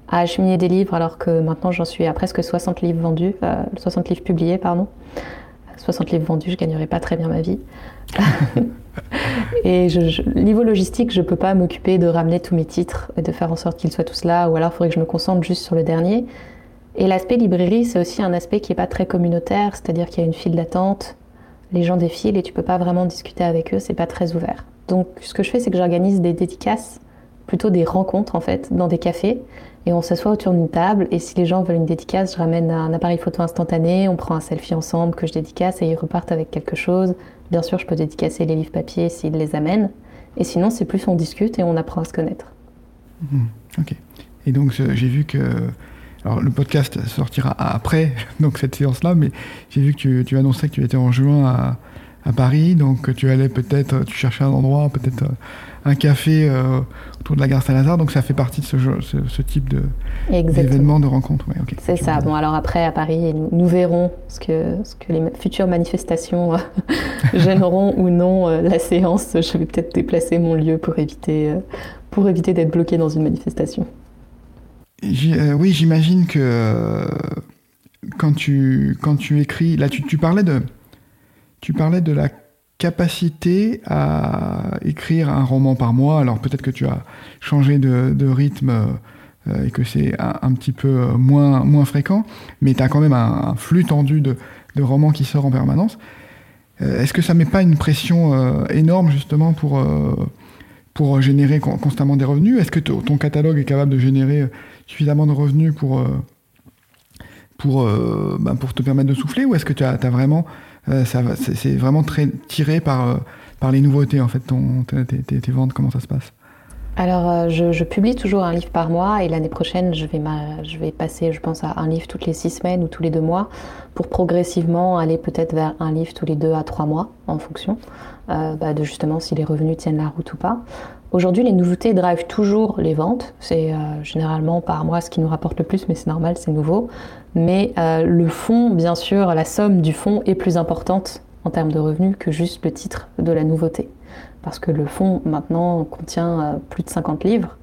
à acheminer des livres alors que maintenant j'en suis à presque 60 livres vendus, 60 livres publiés, pardon. 60 livres vendus, je gagnerais pas très bien ma vie. et je, niveau logistique, je peux pas m'occuper de ramener tous mes titres et de faire en sorte qu'ils soient tous là, ou alors il faudrait que je me concentre juste sur le dernier. Et l'aspect librairie, c'est aussi un aspect qui est pas très communautaire, c'est-à-dire qu'il y a une file d'attente, les gens défilent et tu peux pas vraiment discuter avec eux, c'est pas très ouvert. Donc ce que je fais, c'est que j'organise des dédicaces, plutôt des rencontres en fait, dans des cafés, et on s'assoit autour d'une table. Et si les gens veulent une dédicace, je ramène un appareil photo instantané, on prend un selfie ensemble que je dédicace et ils repartent avec quelque chose. Bien sûr, je peux dédicacer les livres papier s'ils les amènent. Et sinon, c'est plus on discute et on apprend à se connaître. Mhm. ok. Et donc, j'ai vu que. Alors, le podcast sortira après donc cette séance-là, mais j'ai vu que tu, tu, annonçais que tu étais en juin à, à Paris, donc tu allais peut-être, tu cherchais un endroit, peut-être un café euh, autour de la gare Saint-Lazare, donc ça fait partie de ce, ce, type d'événement, de, rencontre. c'est ça. Bon, alors après, à Paris, nous, verrons ce que, ce que les futures manifestations euh, gêneront ou non euh, la séance. Je vais peut-être déplacer mon lieu pour éviter, pour éviter d'être bloqué dans une manifestation. oui, j'imagine que quand, tu, quand tu écris, là tu, tu parlais de, tu parlais de la capacité à écrire un roman par mois. Alors peut-être que tu as changé de, rythme et que c'est un, petit peu moins, moins fréquent, mais tu as quand même un, flux tendu de, de, romans qui sort en permanence. Est-ce que ça met pas une pression énorme justement pour, pour générer constamment des revenus? Est-ce que ton catalogue est capable de générer suffisamment de revenus pour, pour, ben, pour te permettre de souffler? Ou est-ce que tu as, vraiment c'est vraiment très tiré par par les nouveautés, en fait, ton, tes, tes, ventes Comment ça se passe? Alors, euh, je, publie toujours un livre par mois et l'année prochaine, je vais, je vais passer, je pense, à un livre toutes les six semaines ou tous les deux mois pour progressivement aller peut-être vers un livre tous les deux à trois mois en fonction euh, bah, de justement si les revenus tiennent la route ou pas. Aujourd'hui, les nouveautés drivent toujours les ventes. C'est euh, généralement par mois ce qui nous rapporte le plus, mais c'est normal, c'est nouveau. Mais le fond, bien sûr, la somme du fond est plus importante en termes de revenus que juste le titre de la nouveauté. Parce que le fonds maintenant contient euh, plus de 50 livres.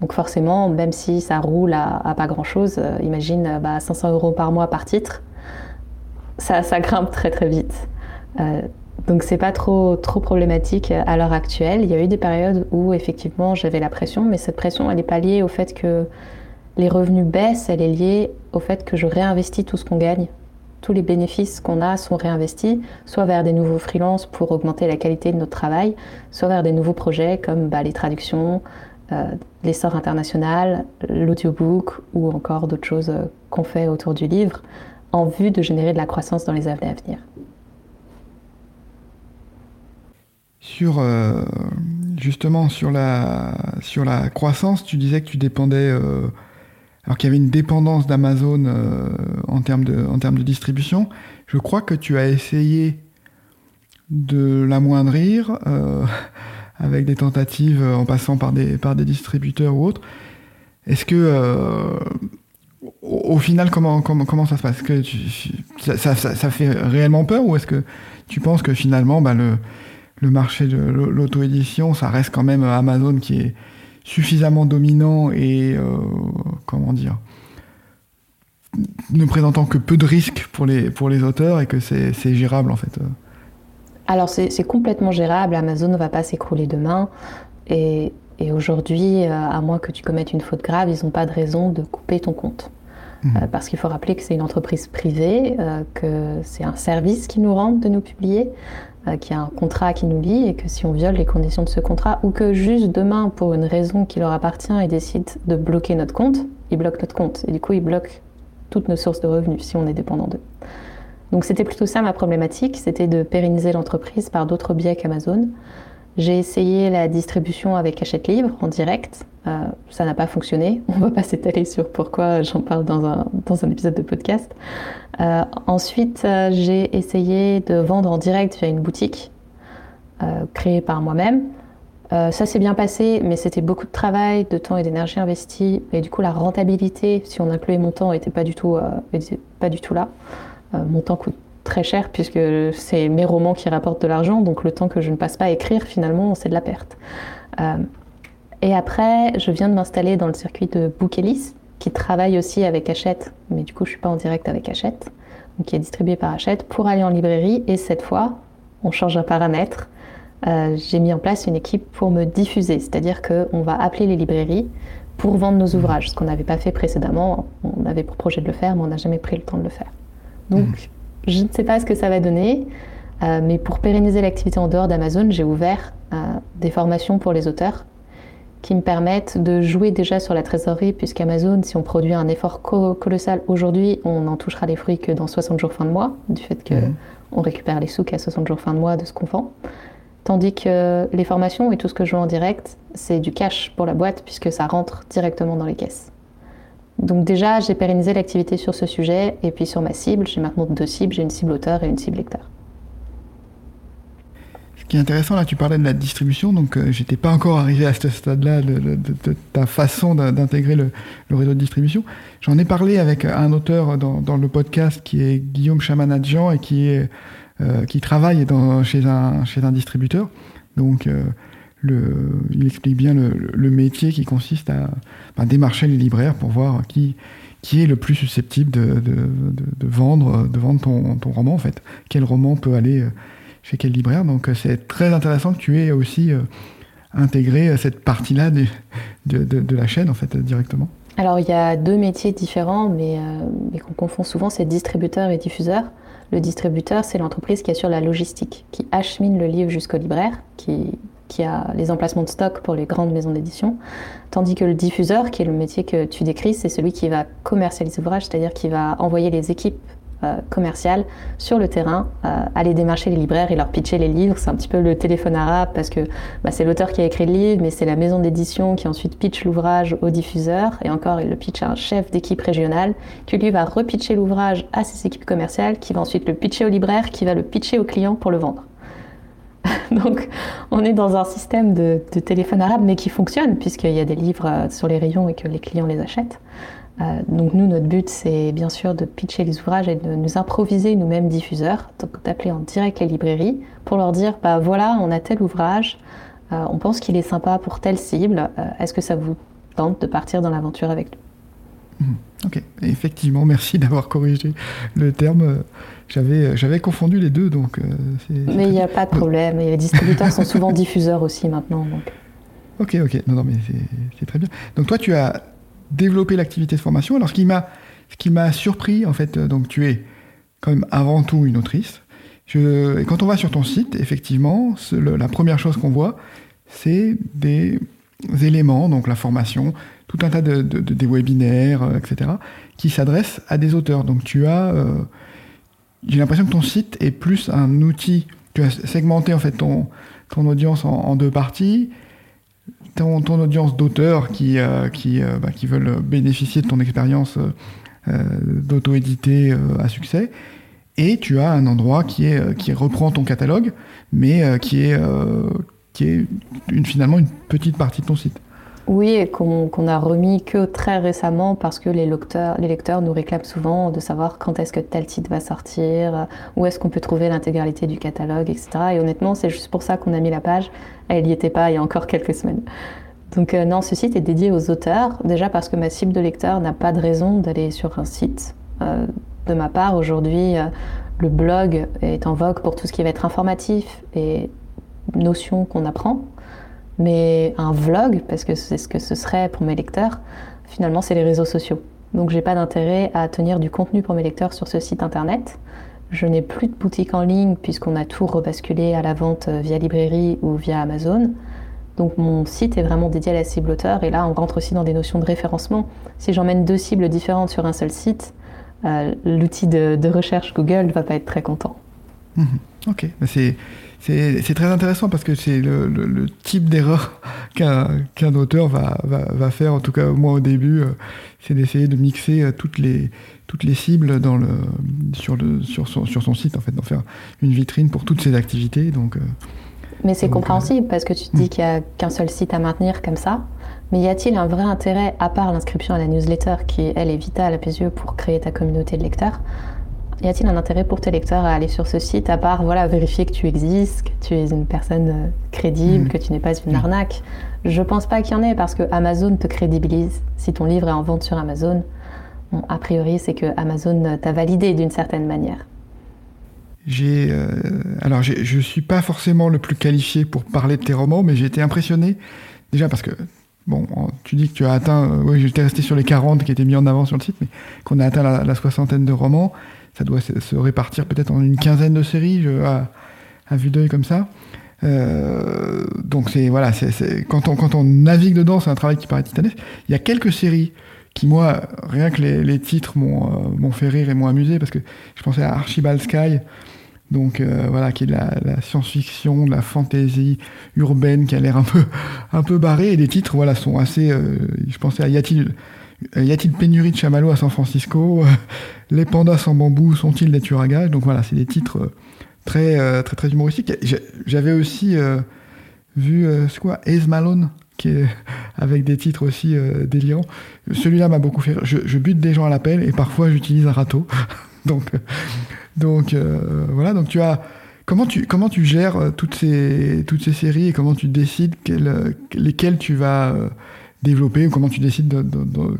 Donc forcément, même si ça roule à, pas grand-chose, euh, imagine euh, bah, 500 euros par mois par titre, ça, ça grimpe très très vite. donc c'est pas trop, trop problématique à l'heure actuelle. Il y a eu des périodes où effectivement j'avais la pression, mais cette pression elle n'est pas liée au fait que les revenus baissent, elle est liée au fait que je réinvestis tout ce qu'on gagne tous les bénéfices qu'on a sont réinvestis, soit vers des nouveaux freelances pour augmenter la qualité de notre travail, soit vers des nouveaux projets comme bah, les traductions, euh, l'essor international, l'audiobook ou encore d'autres choses euh, qu'on fait autour du livre en vue de générer de la croissance dans les années à venir. Sur euh, justement sur la sur la croissance, tu disais que tu dépendais alors qu'il y avait une dépendance d'Amazon euh, en, termes de, en termes de distribution. Je crois que tu as essayé de l'amoindrir euh, avec des tentatives en passant par des, par des distributeurs ou autres. Est-ce que, euh, au, final, comment, comment, comment ça se passe? Que ça, ça, fait réellement peur ou est-ce que tu penses que finalement, bah, le, le marché de l'auto-édition, ça reste quand même Amazon qui est suffisamment dominant et euh, comment dire ne présentant que peu de risques pour les, pour les auteurs et que c'est gérable en fait. Alors c'est complètement gérable, Amazon ne va pas s'écrouler demain et, et aujourd'hui, euh, à moins que tu commettes une faute grave, ils n'ont pas de raison de couper ton compte. Mmh. Euh, parce qu'il faut rappeler que c'est une entreprise privée, que c'est un service qui nous rend de nous publier, qu'il y a un contrat qui nous lie et que si on viole les conditions de ce contrat ou que juste demain, pour une raison qui leur appartient, ils décident de bloquer notre compte, ils bloquent notre compte. Et du coup, ils bloquent toutes nos sources de revenus si on est dépendant d'eux. Donc c'était plutôt ça ma problématique, c'était de pérenniser l'entreprise par d'autres biais qu'Amazon. J'ai essayé la distribution avec Hachette Livre en direct. Euh, ça n'a pas fonctionné. On va pas s'étaler sur pourquoi j'en parle dans un, dans un épisode de podcast. Euh, ensuite, euh, j'ai essayé de vendre en direct via une boutique créée par moi-même. ça s'est bien passé, mais c'était beaucoup de travail, de temps et d'énergie investis. Et du coup, la rentabilité, si on incluait mon temps, n'était pas, pas du tout là. mon temps coûte très cher puisque c'est mes romans qui rapportent de l'argent, donc le temps que je ne passe pas à écrire, finalement, c'est de la perte. Euh, et après, je viens de m'installer dans le circuit de Bookelis, qui travaille aussi avec Hachette, mais du coup, je suis pas en direct avec Hachette, donc qui est distribué par Hachette, pour aller en librairie. Et cette fois, on change un paramètre. Euh, j'ai mis en place une équipe pour me diffuser, c'est-à-dire qu'on va appeler les librairies pour vendre nos ouvrages, ce qu'on n'avait pas fait précédemment. On avait pour projet de le faire, mais on n'a jamais pris le temps de le faire. Donc, mmh. Je ne sais pas ce que ça va donner, euh, mais pour pérenniser l'activité en dehors d'Amazon, j'ai ouvert euh, des formations pour les auteurs qui me permettent de jouer déjà sur la trésorerie, puisqu'Amazon, si on produit un effort colossal aujourd'hui, on n'en touchera les fruits que dans 60 jours fin de mois, du fait qu'on on récupère les sous qu'à 60 jours fin de mois de ce qu'on vend. Tandis que les formations et tout ce que je joue en direct, c'est du cash pour la boîte, puisque ça rentre directement dans les caisses. Donc déjà, j'ai pérennisé l'activité sur ce sujet, et puis sur ma cible, j'ai maintenant deux cibles, j'ai une cible auteur et une cible lecteur. Ce qui est intéressant, là, tu parlais de la distribution, donc euh, j'étais pas encore arrivé à ce stade-là de, ta façon d'intégrer le, réseau de distribution. J'en ai parlé avec un auteur dans, le podcast qui est Guillaume Chamanadjian et qui, euh, travaille chez, un, chez un distributeur. Donc, euh, il explique bien le, métier qui consiste à, démarcher les libraires pour voir qui, est le plus susceptible de, vendre, de vendre ton, roman en fait. Quel roman peut aller euh, chez quel libraire. Donc euh, c'est très intéressant que tu aies aussi euh, intégré cette partie-là de, la chaîne en fait directement. Alors il y a deux métiers différents, mais, mais qu'on confond souvent, c'est distributeur et diffuseur. Le distributeur, c'est l'entreprise qui assure la logistique, qui achemine le livre jusqu'au libraire, qui, qui a les emplacements de stock pour les grandes maisons d'édition, tandis que le diffuseur, qui est le métier que tu décris, c'est celui qui va commercialiser l'ouvrage, c'est-à-dire qui va envoyer les équipes euh, commerciales sur le terrain, euh, aller démarcher les libraires et leur pitcher les livres. C'est un petit peu le téléphone arabe parce que bah, c'est l'auteur qui a écrit le livre, mais c'est la maison d'édition qui ensuite pitch l'ouvrage au diffuseur. Et encore, il le pitch à un chef d'équipe régionale qui lui va repitcher l'ouvrage à ses équipes commerciales, qui va ensuite le pitcher au libraire, qui va le pitcher au client pour le vendre. Donc, on est dans un système de, téléphone arabe, mais qui fonctionne, puisqu'il y a des livres euh, sur les rayons et que les clients les achètent. Euh, donc, nous, notre but, c'est bien sûr de pitcher les ouvrages et de nous improviser nous-mêmes diffuseurs, donc d'appeler en direct les librairies pour leur dire bah voilà, on a tel ouvrage, euh, on pense qu'il est sympa pour telle cible, est-ce que ça vous tente de partir dans l'aventure avec nous? Mmh. Ok, effectivement, merci d'avoir corrigé le terme. J'avais, euh, j'avais confondu les deux, donc. Euh, mais il n'y a pas de problème. les distributeurs sont souvent diffuseurs aussi maintenant. Donc. Ok, ok. Non, non, mais c'est, très bien. Donc toi, tu as développé l'activité de formation. Alors ce qui m'a, ce qui m'a surpris, en fait, euh, donc tu es quand même avant tout une autrice. Je, et quand on va sur ton site, effectivement, la première chose qu'on voit, c'est des éléments, donc la formation, tout un tas de, des webinaires, etc., qui s'adressent à des auteurs. Donc tu as j'ai l'impression que ton site est plus un outil. Tu as segmenté en fait ton, ton audience en, deux parties. Ton, ton audience d'auteurs qui, euh, qui, euh, bah, qui veulent bénéficier de ton expérience euh, d'auto-édité à succès. Et tu as un endroit qui, est, qui reprend ton catalogue, mais qui est, qui est une, finalement une petite partie de ton site. Oui, et qu'on a remis que très récemment parce que les lecteurs, les lecteurs nous réclament souvent de savoir quand est-ce que tel titre va sortir, où est-ce qu'on peut trouver l'intégralité du catalogue, etc. Et honnêtement, c'est juste pour ça qu'on a mis la page. Elle n'y était pas il y a encore quelques semaines. Donc euh, non, ce site est dédié aux auteurs, déjà parce que ma cible de lecteur n'a pas de raison d'aller sur un site. Euh, de ma part, aujourd'hui, euh, le blog est en vogue pour tout ce qui va être informatif et notions qu'on apprend. Mais un vlog, parce que c'est ce que ce serait pour mes lecteurs, finalement, c'est les réseaux sociaux. Donc, j'ai pas d'intérêt à tenir du contenu pour mes lecteurs sur ce site internet. Je n'ai plus de boutique en ligne puisqu'on a tout rebasculé à la vente via librairie ou via Amazon. Donc mon site est vraiment dédié à la cible auteur et là on rentre aussi dans des notions de référencement. Si j'emmène deux cibles différentes sur un seul site, euh, l'outil de, recherche Google ne va pas être très content. Mmh. ok, c'est c'est très intéressant parce que c'est le, type d'erreur qu'un auteur va, va, faire, en tout cas moi au début, euh, c'est d'essayer de mixer euh, toutes les, toutes les cibles dans le, sur, le, sur, son, sur son site, en fait, d'en faire une vitrine pour toutes ses activités. Donc, euh, mais c'est compréhensible parce que tu te dis hmm. qu'il n'y a qu'un seul site à maintenir comme ça. Mais y a-t-il un vrai intérêt, à part l'inscription à la newsletter, qui elle est vitale à mes yeux pour créer ta communauté de lecteurs? Y a-t-il un intérêt pour tes lecteurs à aller sur ce site, à part voilà, vérifier que tu existes, que tu es une personne euh, crédible, mm. que tu n'es pas une mm. arnaque? Je pense pas qu'il y en ait, parce que Amazon te crédibilise. Si ton livre est en vente sur Amazon, a priori, c'est que Amazon t'a validé d'une certaine manière. J'ai, euh, alors, je suis pas forcément le plus qualifié pour parler de tes romans, mais j'ai été impressionné déjà parce que Bon, tu dis que tu as atteint, euh, oui, j'étais resté sur les 40 qui étaient mis en avant sur le site, mais qu'on a atteint la, soixantaine de romans ça doit se, répartir peut-être en une quinzaine de séries je, à, vue d'œil comme ça. Euh, donc c'est voilà, c'est, quand, on, quand on navigue dedans, c'est un travail qui paraît titanesque. Il y a quelques séries qui moi, rien que les, titres euh, m'ont, fait rire et m'ont amusé parce que je pensais à Archibald Sky, donc euh, voilà, qui est de la, science-fiction, de la fantasy urbaine, qui a l'air un peu un peu barré et les titres voilà sont assez. je pensais à y a-t-il euh, y a-t-il pénurie de chamallows à San Francisco? Les pandas sans bambou sont-ils des tueurs à gages Donc voilà, c'est des titres euh, très, euh, très, très humoristiques. J'avais aussi vu, c'est quoi, Ace Malone qui est avec des titres aussi délirants. Celui-là m'a beaucoup fait Je, bute des gens à l'appel et parfois j'utilise un râteau. donc, donc voilà, donc tu as. Comment tu, comment tu gères toutes ces, toutes ces séries et comment tu décides lesquelles tu vas développer ou comment tu décides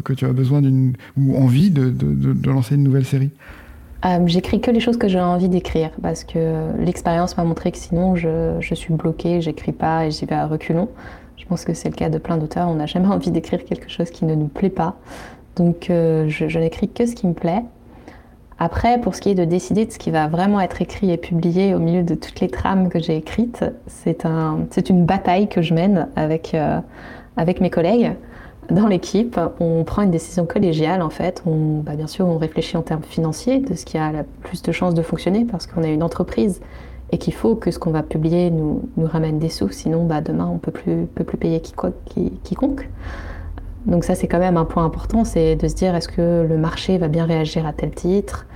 que tu as besoin d'une ou envie de, lancer une nouvelle série? Euh, J'écris que les choses que j'ai envie d'écrire parce que l'expérience m'a montré que sinon je, suis bloquée, j'écris pas et j'y vais à reculons. Je pense que c'est le cas de plein d'auteurs. On n'a jamais envie d'écrire quelque chose qui ne nous plaît pas. Donc euh, je, n'écris que ce qui me plaît. Après, pour ce qui est de décider de ce qui va vraiment être écrit et publié au milieu de toutes les trames que j'ai écrites, c'est un, une bataille que je mène avec, euh, avec mes collègues dans l'équipe. On prend une décision collégiale en fait. On, bah, bien sûr, on réfléchit en termes financiers de ce qui a la plus de chances de fonctionner parce qu'on est une entreprise et qu'il faut que ce qu'on va publier nous, nous, ramène des sous. Sinon, bah, demain, on peut plus, peut plus payer quiconque. Donc ça, c'est quand même un point important, c'est de se dire est-ce que le marché va bien réagir à tel titre?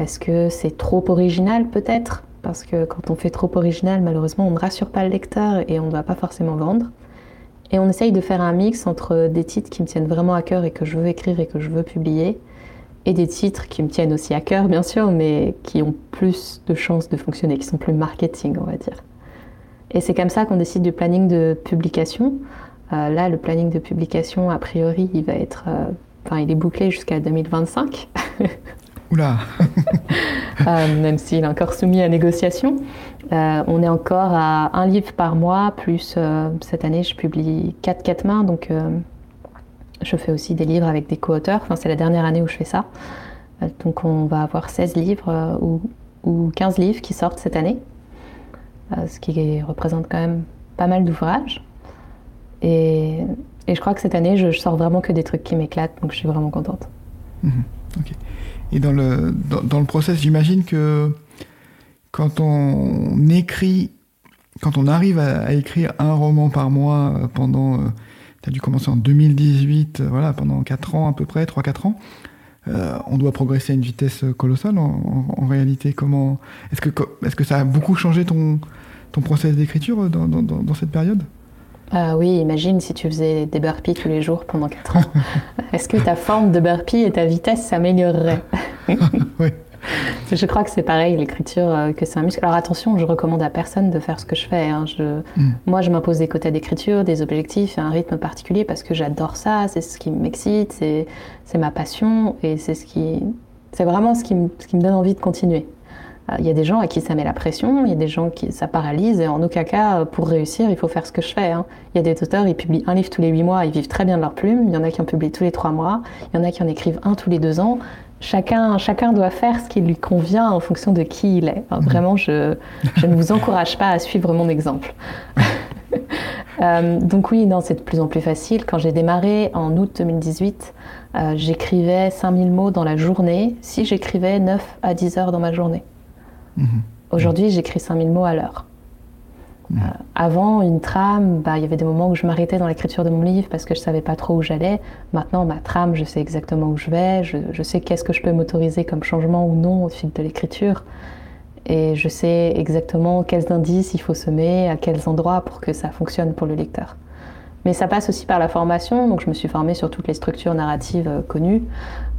Est-ce que c'est trop original peut-être? Parce que quand on fait trop original, malheureusement, on ne rassure pas le lecteur et on ne va pas forcément vendre. Et on essaye de faire un mix entre des titres qui me tiennent vraiment à cœur et que je veux écrire et que je veux publier, et des titres qui me tiennent aussi à cœur, bien sûr, mais qui ont plus de chances de fonctionner, qui sont plus marketing, on va dire. Et c'est comme ça qu'on décide du planning de publication. Euh, là, le planning de publication, a priori, il va être, euh, enfin, il est bouclé jusqu'à 2025. Oula euh, Même s'il est encore soumis à négociation. on est encore à un livre par mois, plus cette année, je publie 4 quatre mains, donc je fais aussi des livres avec des co-auteurs. Enfin, c'est la dernière année où je fais ça. donc, on va avoir 16 livres ou, ou 15 livres qui sortent cette année, ce qui représente quand même pas mal d'ouvrages. Et, je crois que cette année, je, sors vraiment que des trucs qui m'éclatent, donc je suis vraiment contente. Ok. Et dans le, dans, le process, j'imagine que quand on écrit, quand on arrive à, écrire un roman par mois euh, pendant, euh, tu as dû commencer en 2018, euh, voilà, pendant 4 ans à peu près, 3-4 ans, on doit progresser à une vitesse colossale en, réalité. Comment est-ce que, est-ce que ça a beaucoup changé ton, ton process d'écriture dans, dans, dans cette période? Ah oui, imagine si tu faisais des burpees tous les jours pendant 4 ans. Est-ce que ta forme de burpee et ta vitesse s'amélioreraient Oui. Je crois que c'est pareil, l'écriture, euh, que c'est un muscle. Alors attention, je recommande à personne de faire ce que je fais. Hein. Mm. Moi, je m'impose des quotas d'écriture, des objectifs et un rythme particulier parce que j'adore ça, c'est ce qui m'excite, c'est ma passion et c'est ce qui, c'est vraiment ce qui, ce qui me donne envie de continuer. Il y a des gens à qui ça met la pression, il y a des gens qui ça paralyse, et en aucun cas, pour réussir, il faut faire ce que je fais. Hein. Il y a des auteurs, ils publient un livre tous les huit mois, ils vivent très bien de leur plume. Il y en a qui en publient tous les trois mois, il y en a qui en écrivent un tous les deux ans. Chacun, chacun doit faire ce qui lui convient en fonction de qui il est. Mhm. vraiment, je, je ne vous encourage pas à suivre mon exemple. Euh, donc oui, non, c'est de plus en plus facile. Quand j'ai démarré en août 2018, euh, j'écrivais 5000 mots dans la journée si j'écrivais 9 à 10 heures dans ma journée. Mhm. Aujourd'hui, j'écris 5000 mots à l'heure. Mhm. Euh, avant, une trame, bah, il y avait des moments où je m'arrêtais dans l'écriture de mon livre parce que je savais pas trop où j'allais. Maintenant, ma trame, je sais exactement où je vais, je, sais qu'est-ce que je peux m'autoriser comme changement ou non au fil de l'écriture. Et je sais exactement quels indices il faut semer, à quels endroits pour que ça fonctionne pour le lecteur. Mais ça passe aussi par la formation, donc je me suis formée sur toutes les structures narratives euh, connues.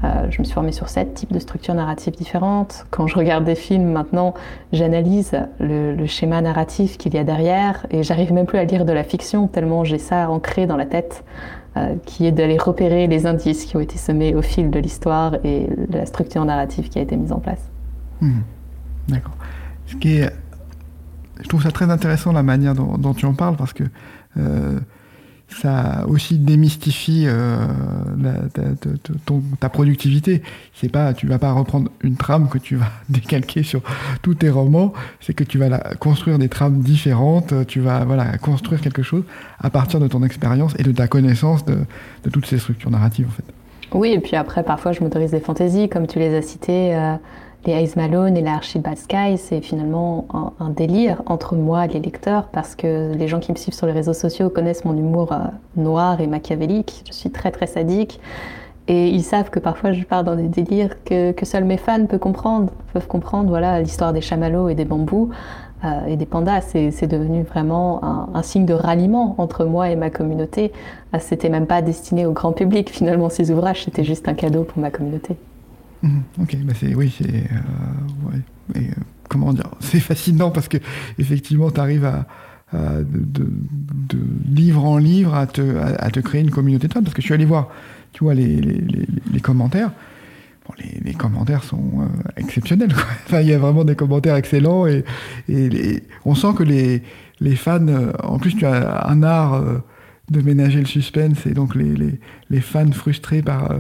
Euh, je me suis formée sur sept types de structures narratives différentes. Quand je regarde des films maintenant, j'analyse le, schéma narratif qu'il y a derrière et j'arrive même plus à lire de la fiction tellement j'ai ça ancré dans la tête, euh, qui est d'aller repérer les indices qui ont été semés au fil de l'histoire et de la structure narrative qui a été mise en place. Hmm. D'accord. Ce qui je trouve ça très intéressant la manière dont, tu en parles parce que ça aussi démystifie euh, ta, productivité. C'est pas, tu vas pas reprendre une trame que tu vas décalquer sur tous tes romans. C'est que tu vas construire des trames différentes. Tu vas voilà construire quelque chose à partir de ton expérience et de ta connaissance de, toutes ces structures narratives en fait. Oui, et puis après, parfois, je m'autorise des fantaisies, comme tu les as citées. Euh, les Ice Malone et la Bad Sky, c'est finalement un, délire entre moi et les lecteurs parce que les gens qui me suivent sur les réseaux sociaux connaissent mon humour euh, noir et machiavélique. Je suis très très sadique et ils savent que parfois je pars dans des délires que, que seuls mes fans peuvent comprendre. Peuvent comprendre voilà l'histoire des chamallows et des bambous euh, et des pandas. C'est devenu vraiment un, signe de ralliement entre moi et ma communauté. Euh, c'était même pas destiné au grand public finalement ces ouvrages, c'était juste un cadeau pour ma communauté. Mhm. ok, bah c'est oui, c'est euh, ouais, euh, comment dire, c'est fascinant parce que effectivement, tu arrives à, de, livre en livre à te, à, te créer une communauté de fans parce que je suis allé voir, tu vois, les, les, les, commentaires. Bon, les, commentaires sont euh, exceptionnels. Quoi. Enfin, il y a vraiment des commentaires excellents et, et on sent que les, les fans, en plus, tu as un art de ménager le suspense et donc les, les, les fans frustrés par euh,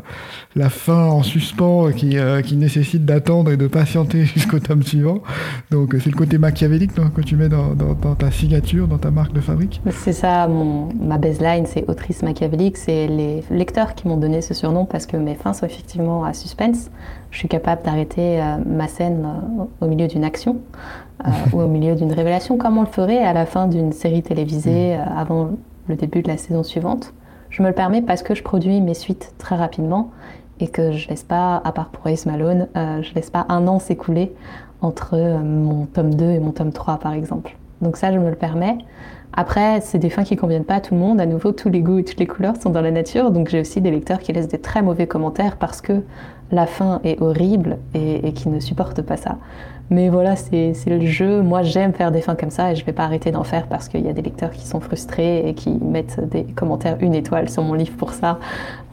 la fin en suspens qui, euh, qui nécessite d'attendre et de patienter jusqu'au tome suivant. Donc c'est le côté machiavélique que tu mets dans, dans, ta signature, dans ta marque de fabrique. C'est ça, mon, ma baseline, c'est autrice machiavélique. C'est les lecteurs qui m'ont donné ce surnom parce que mes fins sont effectivement à suspense. Je suis capable d'arrêter euh, ma scène au milieu d'une action. ou au milieu d'une révélation, comme on le ferait à la fin d'une série télévisée mm. avant le début de la saison suivante. Je me le permets parce que je produis mes suites très rapidement et que je laisse pas, à part pour Ace Malone, euh, je laisse pas un an s'écouler entre euh, mon tome 2 et mon tome 3 par exemple. Donc ça, je me le permets. Après, c'est des fins qui conviennent pas à tout le monde. À nouveau, tous les goûts et toutes les couleurs sont dans la nature. Donc j'ai aussi des lecteurs qui laissent des très mauvais commentaires parce que la fin est horrible et, et qui ne supportent pas ça. Mais voilà, c'est le jeu. Moi, j'aime faire des fins comme ça et je vais pas arrêter d'en faire parce qu'il y a des lecteurs qui sont frustrés et qui mettent des commentaires une étoile sur mon livre pour ça.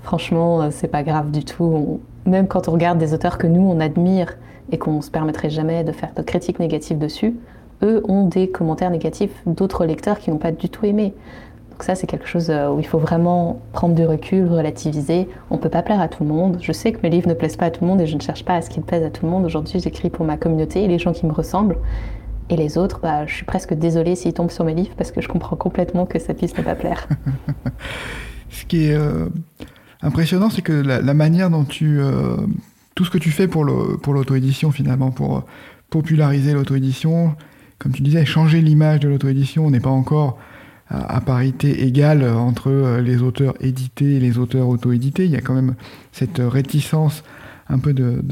Franchement, euh, c'est pas grave du tout. même quand on regarde des auteurs que nous, on admire et qu'on se permettrait jamais de faire de critiques négatives dessus, eux ont des commentaires négatifs d'autres lecteurs qui n'ont pas du tout aimé. Donc ça, c'est quelque chose euh, où il faut vraiment prendre du recul, relativiser. On ne peut pas plaire à tout le monde. Je sais que mes livres ne plaisent pas à tout le monde et je ne cherche pas à ce qu'ils plaisent à tout le monde. Aujourd'hui, j'écris pour ma communauté et les gens qui me ressemblent. Et les autres, bah, je suis presque désolée s'ils tombent sur mes livres parce que je comprends complètement que ça puisse ne pas plaire. ce qui est euh, impressionnant, c'est que la, manière dont tu... Euh, tout ce que tu fais pour l'auto-édition, finalement, pour populariser l'auto-édition, comme tu disais, changer l'image de l'auto-édition, on n'est pas encore à, parité égale entre euh, les auteurs édités et les auteurs auto-édités. Il y a quand même cette réticence un peu de,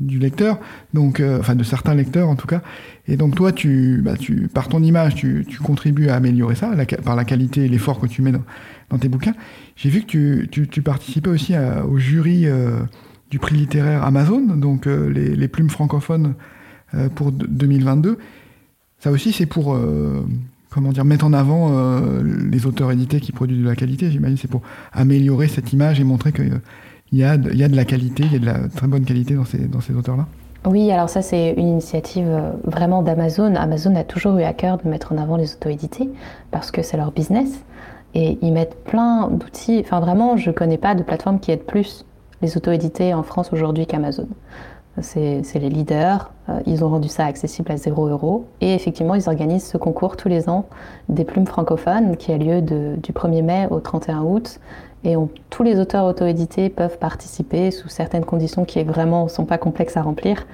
du lecteur, donc, euh, enfin de certains lecteurs en tout cas. Et donc toi, tu, bah, tu, par ton image, tu, contribues à améliorer ça par la qualité et l'effort que tu mets dans, tes bouquins. J'ai vu que tu, participais aussi au jury euh, du prix littéraire Amazon, donc les, les, plumes francophones pour 2022. Ça aussi, c'est pour comment dire, mettre en avant euh, les auteurs édités qui produisent de la qualité, j'imagine, c'est pour améliorer cette image et montrer qu'il de, y a de la qualité, il y a de la très bonne qualité dans ces, dans ces auteurs-là. Oui, alors ça c'est une initiative euh, vraiment d'Amazon. Amazon a toujours eu à cœur de mettre en avant les auto-édités parce que c'est leur business et ils mettent plein d'outils. Enfin vraiment, je ne connais pas de plateforme qui aide plus les auto-édités en France aujourd'hui qu'Amazon c'est les leaders. Euh, ils ont rendu ça accessible à 0 euros. Et effectivement, ils organisent ce concours tous les ans des plumes francophones qui a lieu du 1er mai au 31 août. Et tous les auteurs auto-édités peuvent participer sous certaines conditions qui vraiment sont pas complexes à remplir.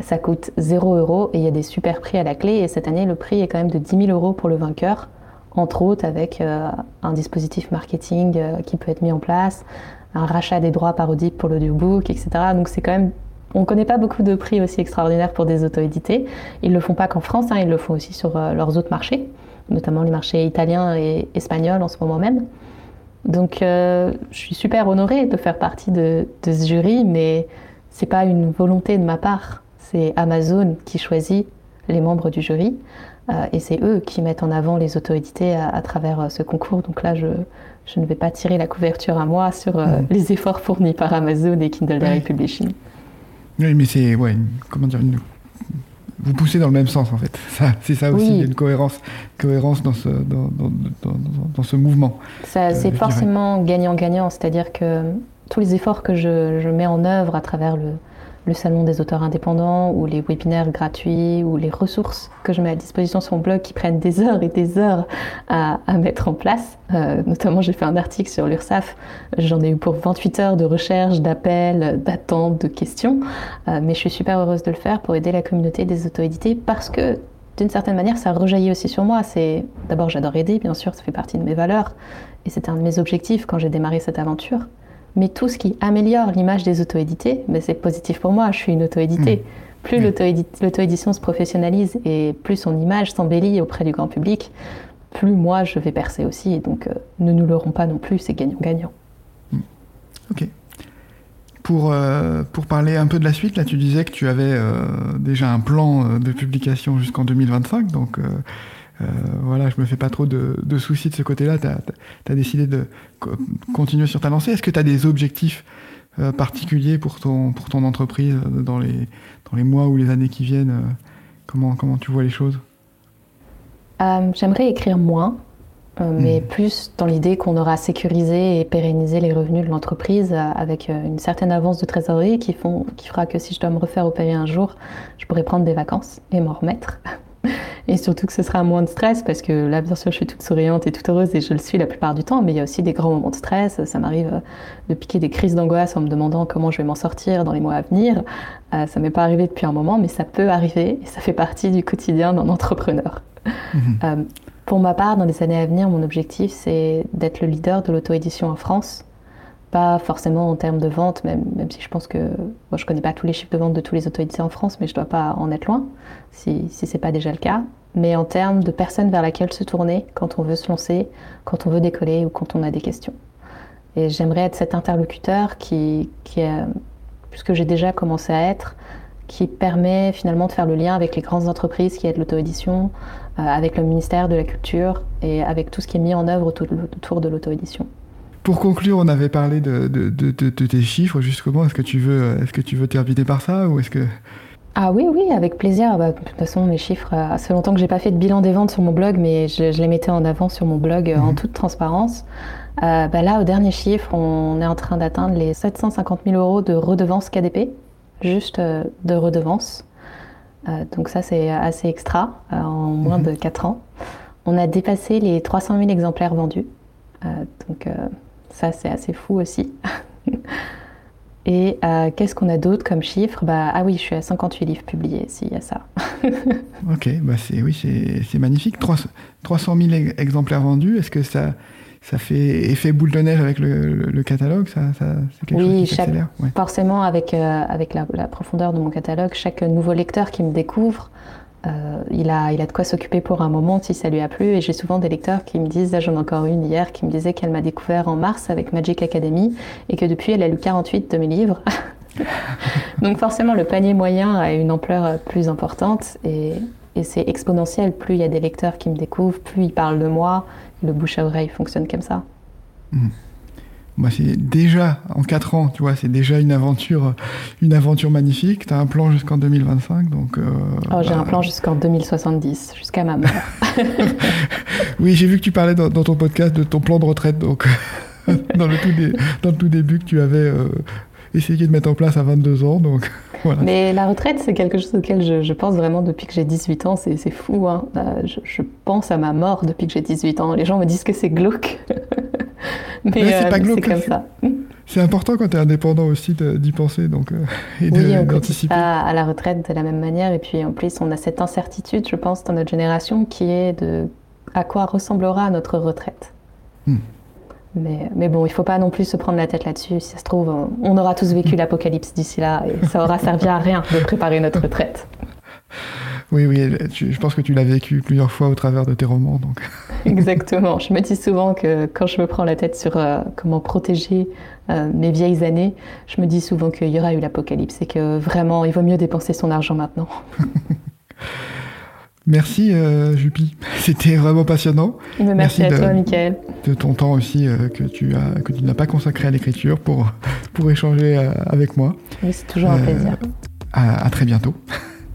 Ça coûte 0 euros et il y a des super prix à la clé. Et cette année, le prix est quand même de 10 000 euros pour le vainqueur, entre autres avec euh, un dispositif marketing euh, qui peut être mis en place, un rachat des droits parodiques pour l'audiobook, etc. Donc c'est quand même on ne connaît pas beaucoup de prix aussi extraordinaires pour des auto-édités. Ils ne le font pas qu'en France, hein, ils le font aussi sur euh, leurs autres marchés, notamment les marchés italiens et espagnols en ce moment même. Donc euh, je suis super honorée de faire partie de, ce jury, mais ce n'est pas une volonté de ma part. C'est Amazon qui choisit les membres du jury euh, et c'est eux qui mettent en avant les auto-édités à, travers ce concours. Donc là, je, ne vais pas tirer la couverture à moi sur mmh. les efforts fournis par Amazon et Kindle Direct Publishing. Oui, mais c'est, ouais, comment dire, vous poussez dans le même sens en fait. C'est ça aussi, il y a une cohérence, cohérence dans ce, dans, dans, dans, ce mouvement. Ça, c'est forcément gagnant-gagnant, c'est-à-dire que tous les efforts que je, je, mets en œuvre à travers le, le salon des auteurs indépendants ou les webinaires gratuits ou les ressources que je mets à disposition sur mon blog qui prennent des heures et des heures à, mettre en place. Euh, notamment, j'ai fait un article sur l'URSAF. J'en ai eu pour 28 heures de recherche, d'appels, d'attentes, de questions. Euh, mais je suis super heureuse de le faire pour aider la communauté des auto-édités parce que d'une certaine manière, ça rejaillit aussi sur moi. C'est d'abord, j'adore aider, bien sûr, ça fait partie de mes valeurs et c'était un de mes objectifs quand j'ai démarré cette aventure mais tout ce qui améliore l'image des auto-édités, mais c'est positif pour moi, je suis une auto-éditée. Hmm. Plus hmm. l'auto-édition se professionnalise et plus son image s'embellit auprès du grand public, plus moi je vais percer aussi. Et donc euh, ne nous l'aurons pas non plus, c'est gagnant-gagnant. Hmm. Ok. Pour, euh, pour parler un peu de la suite, là tu disais que tu avais euh, déjà un plan de publication jusqu'en 2025, donc euh, voilà, je me fais pas trop de, soucis de ce côté-là. Tu as, décidé de continuer sur ta lancée. Est-ce que tu as des objectifs euh, particuliers pour ton, pour ton entreprise euh, dans les, dans les mois ou les années qui viennent comment, comment tu vois les choses? J'aimerais écrire moins. euh, mais hmm. plus dans l'idée qu'on aura sécurisé et pérennisé les revenus de l'entreprise avec une certaine avance de trésorerie qui, font, qui fera que si je dois me refaire opérer un jour, je pourrai prendre des vacances et m'en remettre. Et surtout que ce sera moins de stress parce que là, bien sûr, je suis toute souriante et toute heureuse et je le suis la plupart du temps, mais il y a aussi des grands moments de stress. Ça m'arrive de piquer des crises d'angoisse en me demandant comment je vais m'en sortir dans les mois à venir. Euh, ça m'est pas arrivé depuis un moment, mais ça peut arriver et ça fait partie du quotidien d'un entrepreneur. Mhm. Euh, pour ma part, dans les années à venir, mon objectif, c'est d'être le leader de l'auto-édition en France pas forcément en termes de vente, même, même si je pense que je connais pas tous les chiffres de vente de tous les auto-édités en France, mais je dois pas en être loin, si, si c'est pas déjà le cas. Mais en termes de personnes vers laquelle se tourner quand on veut se lancer, quand on veut décoller ou quand on a des questions. Et j'aimerais être cet interlocuteur qui, qui puisque j'ai déjà commencé à être, qui permet finalement de faire le lien avec les grandes entreprises qui aident l'auto-édition, euh, avec le ministère de la Culture et avec tout ce qui est mis en œuvre autour de l'auto-édition. Pour conclure, on avait parlé de, tes chiffres, justement. Est-ce que tu veux, est-ce que tu veux terminer par ça ou est-ce que ah oui, oui, avec plaisir. Bah, de toute façon, mes chiffres, euh, ça fait longtemps que j'ai pas fait de bilan des ventes sur mon blog, mais je, les mettais en avant sur mon blog euh, en mhm. toute transparence. Euh, bah là, au dernier chiffre, on est en train d'atteindre les 750 000 euros de redevances KDP, juste de redevances. donc ça, c'est assez extra en moins mhm. de 4 ans. On a dépassé les 300 000 exemplaires vendus. donc ça, c'est assez fou aussi. Et euh, qu'est-ce qu'on a d'autre comme chiffre bah, Ah oui, je suis à 58 livres publiés, s'il y a ça. ok, bah c'est, oui, c'est, magnifique. 300, 000 exemplaires vendus, est-ce que ça, ça fait effet boule de neige avec le, catalogue? Ça, c'est quelque oui, chose qui forcément, avec, euh, avec la, la, profondeur de mon catalogue, chaque nouveau lecteur qui me découvre euh, il, a, il a de quoi s'occuper pour un moment si ça lui a plu. Et j'ai souvent des lecteurs qui me disent, j'en ai encore une hier, qui me disait qu'elle m'a découvert en mars avec Magic Academy et que depuis elle a lu 48 de mes livres. Donc forcément le panier moyen a une ampleur plus importante et, c'est exponentiel. Plus il y a des lecteurs qui me découvrent, plus ils parlent de moi. Le bouche à oreille fonctionne comme ça. Mmh moi c'est déjà en 4 ans, tu vois, c'est déjà une aventure, une aventure magnifique. Tu as un plan jusqu'en 2025, donc. Euh, oh, j'ai un bah, plan jusqu'en 2070, jusqu'à ma mort. oui, j'ai vu que tu parlais dans, ton podcast de ton plan de retraite, donc dans, le tout dans le tout début que tu avais euh, essayé de mettre en place à 22 ans, donc. Voilà. Mais la retraite, c'est quelque chose auquel je, pense vraiment depuis que j'ai 18 ans. C'est fou. Hein. Euh, je, je, pense à ma mort depuis que j'ai 18 ans. Les gens me disent que c'est glauque. Mais c'est pas euh, comme ça. C'est important quand tu es indépendant aussi d'y penser donc, euh, et d'anticiper. Pas à la retraite de la même manière. Et puis en plus, on a cette incertitude, je pense, dans notre génération qui est de à quoi ressemblera notre retraite. Hmm. Mais, mais, bon, il ne faut pas non plus se prendre la tête là-dessus. Si ça se trouve, on aura tous vécu hmm. l'apocalypse d'ici là et ça aura servi à rien de préparer notre retraite. Oui, oui, je pense que tu l'as vécu plusieurs fois au travers de tes romans. Donc. Exactement. Je me dis souvent que quand je me prends la tête sur euh, comment protéger euh, mes vieilles années, je me dis souvent qu'il y aura eu l'apocalypse et que vraiment, il vaut mieux dépenser son argent maintenant. Merci euh, Jupi, c'était vraiment passionnant. Merci, à toi Michael. De ton temps aussi euh, que tu as que tu n'as pas consacré à l'écriture pour pour échanger avec moi. Oui, c'est toujours un plaisir. à très bientôt.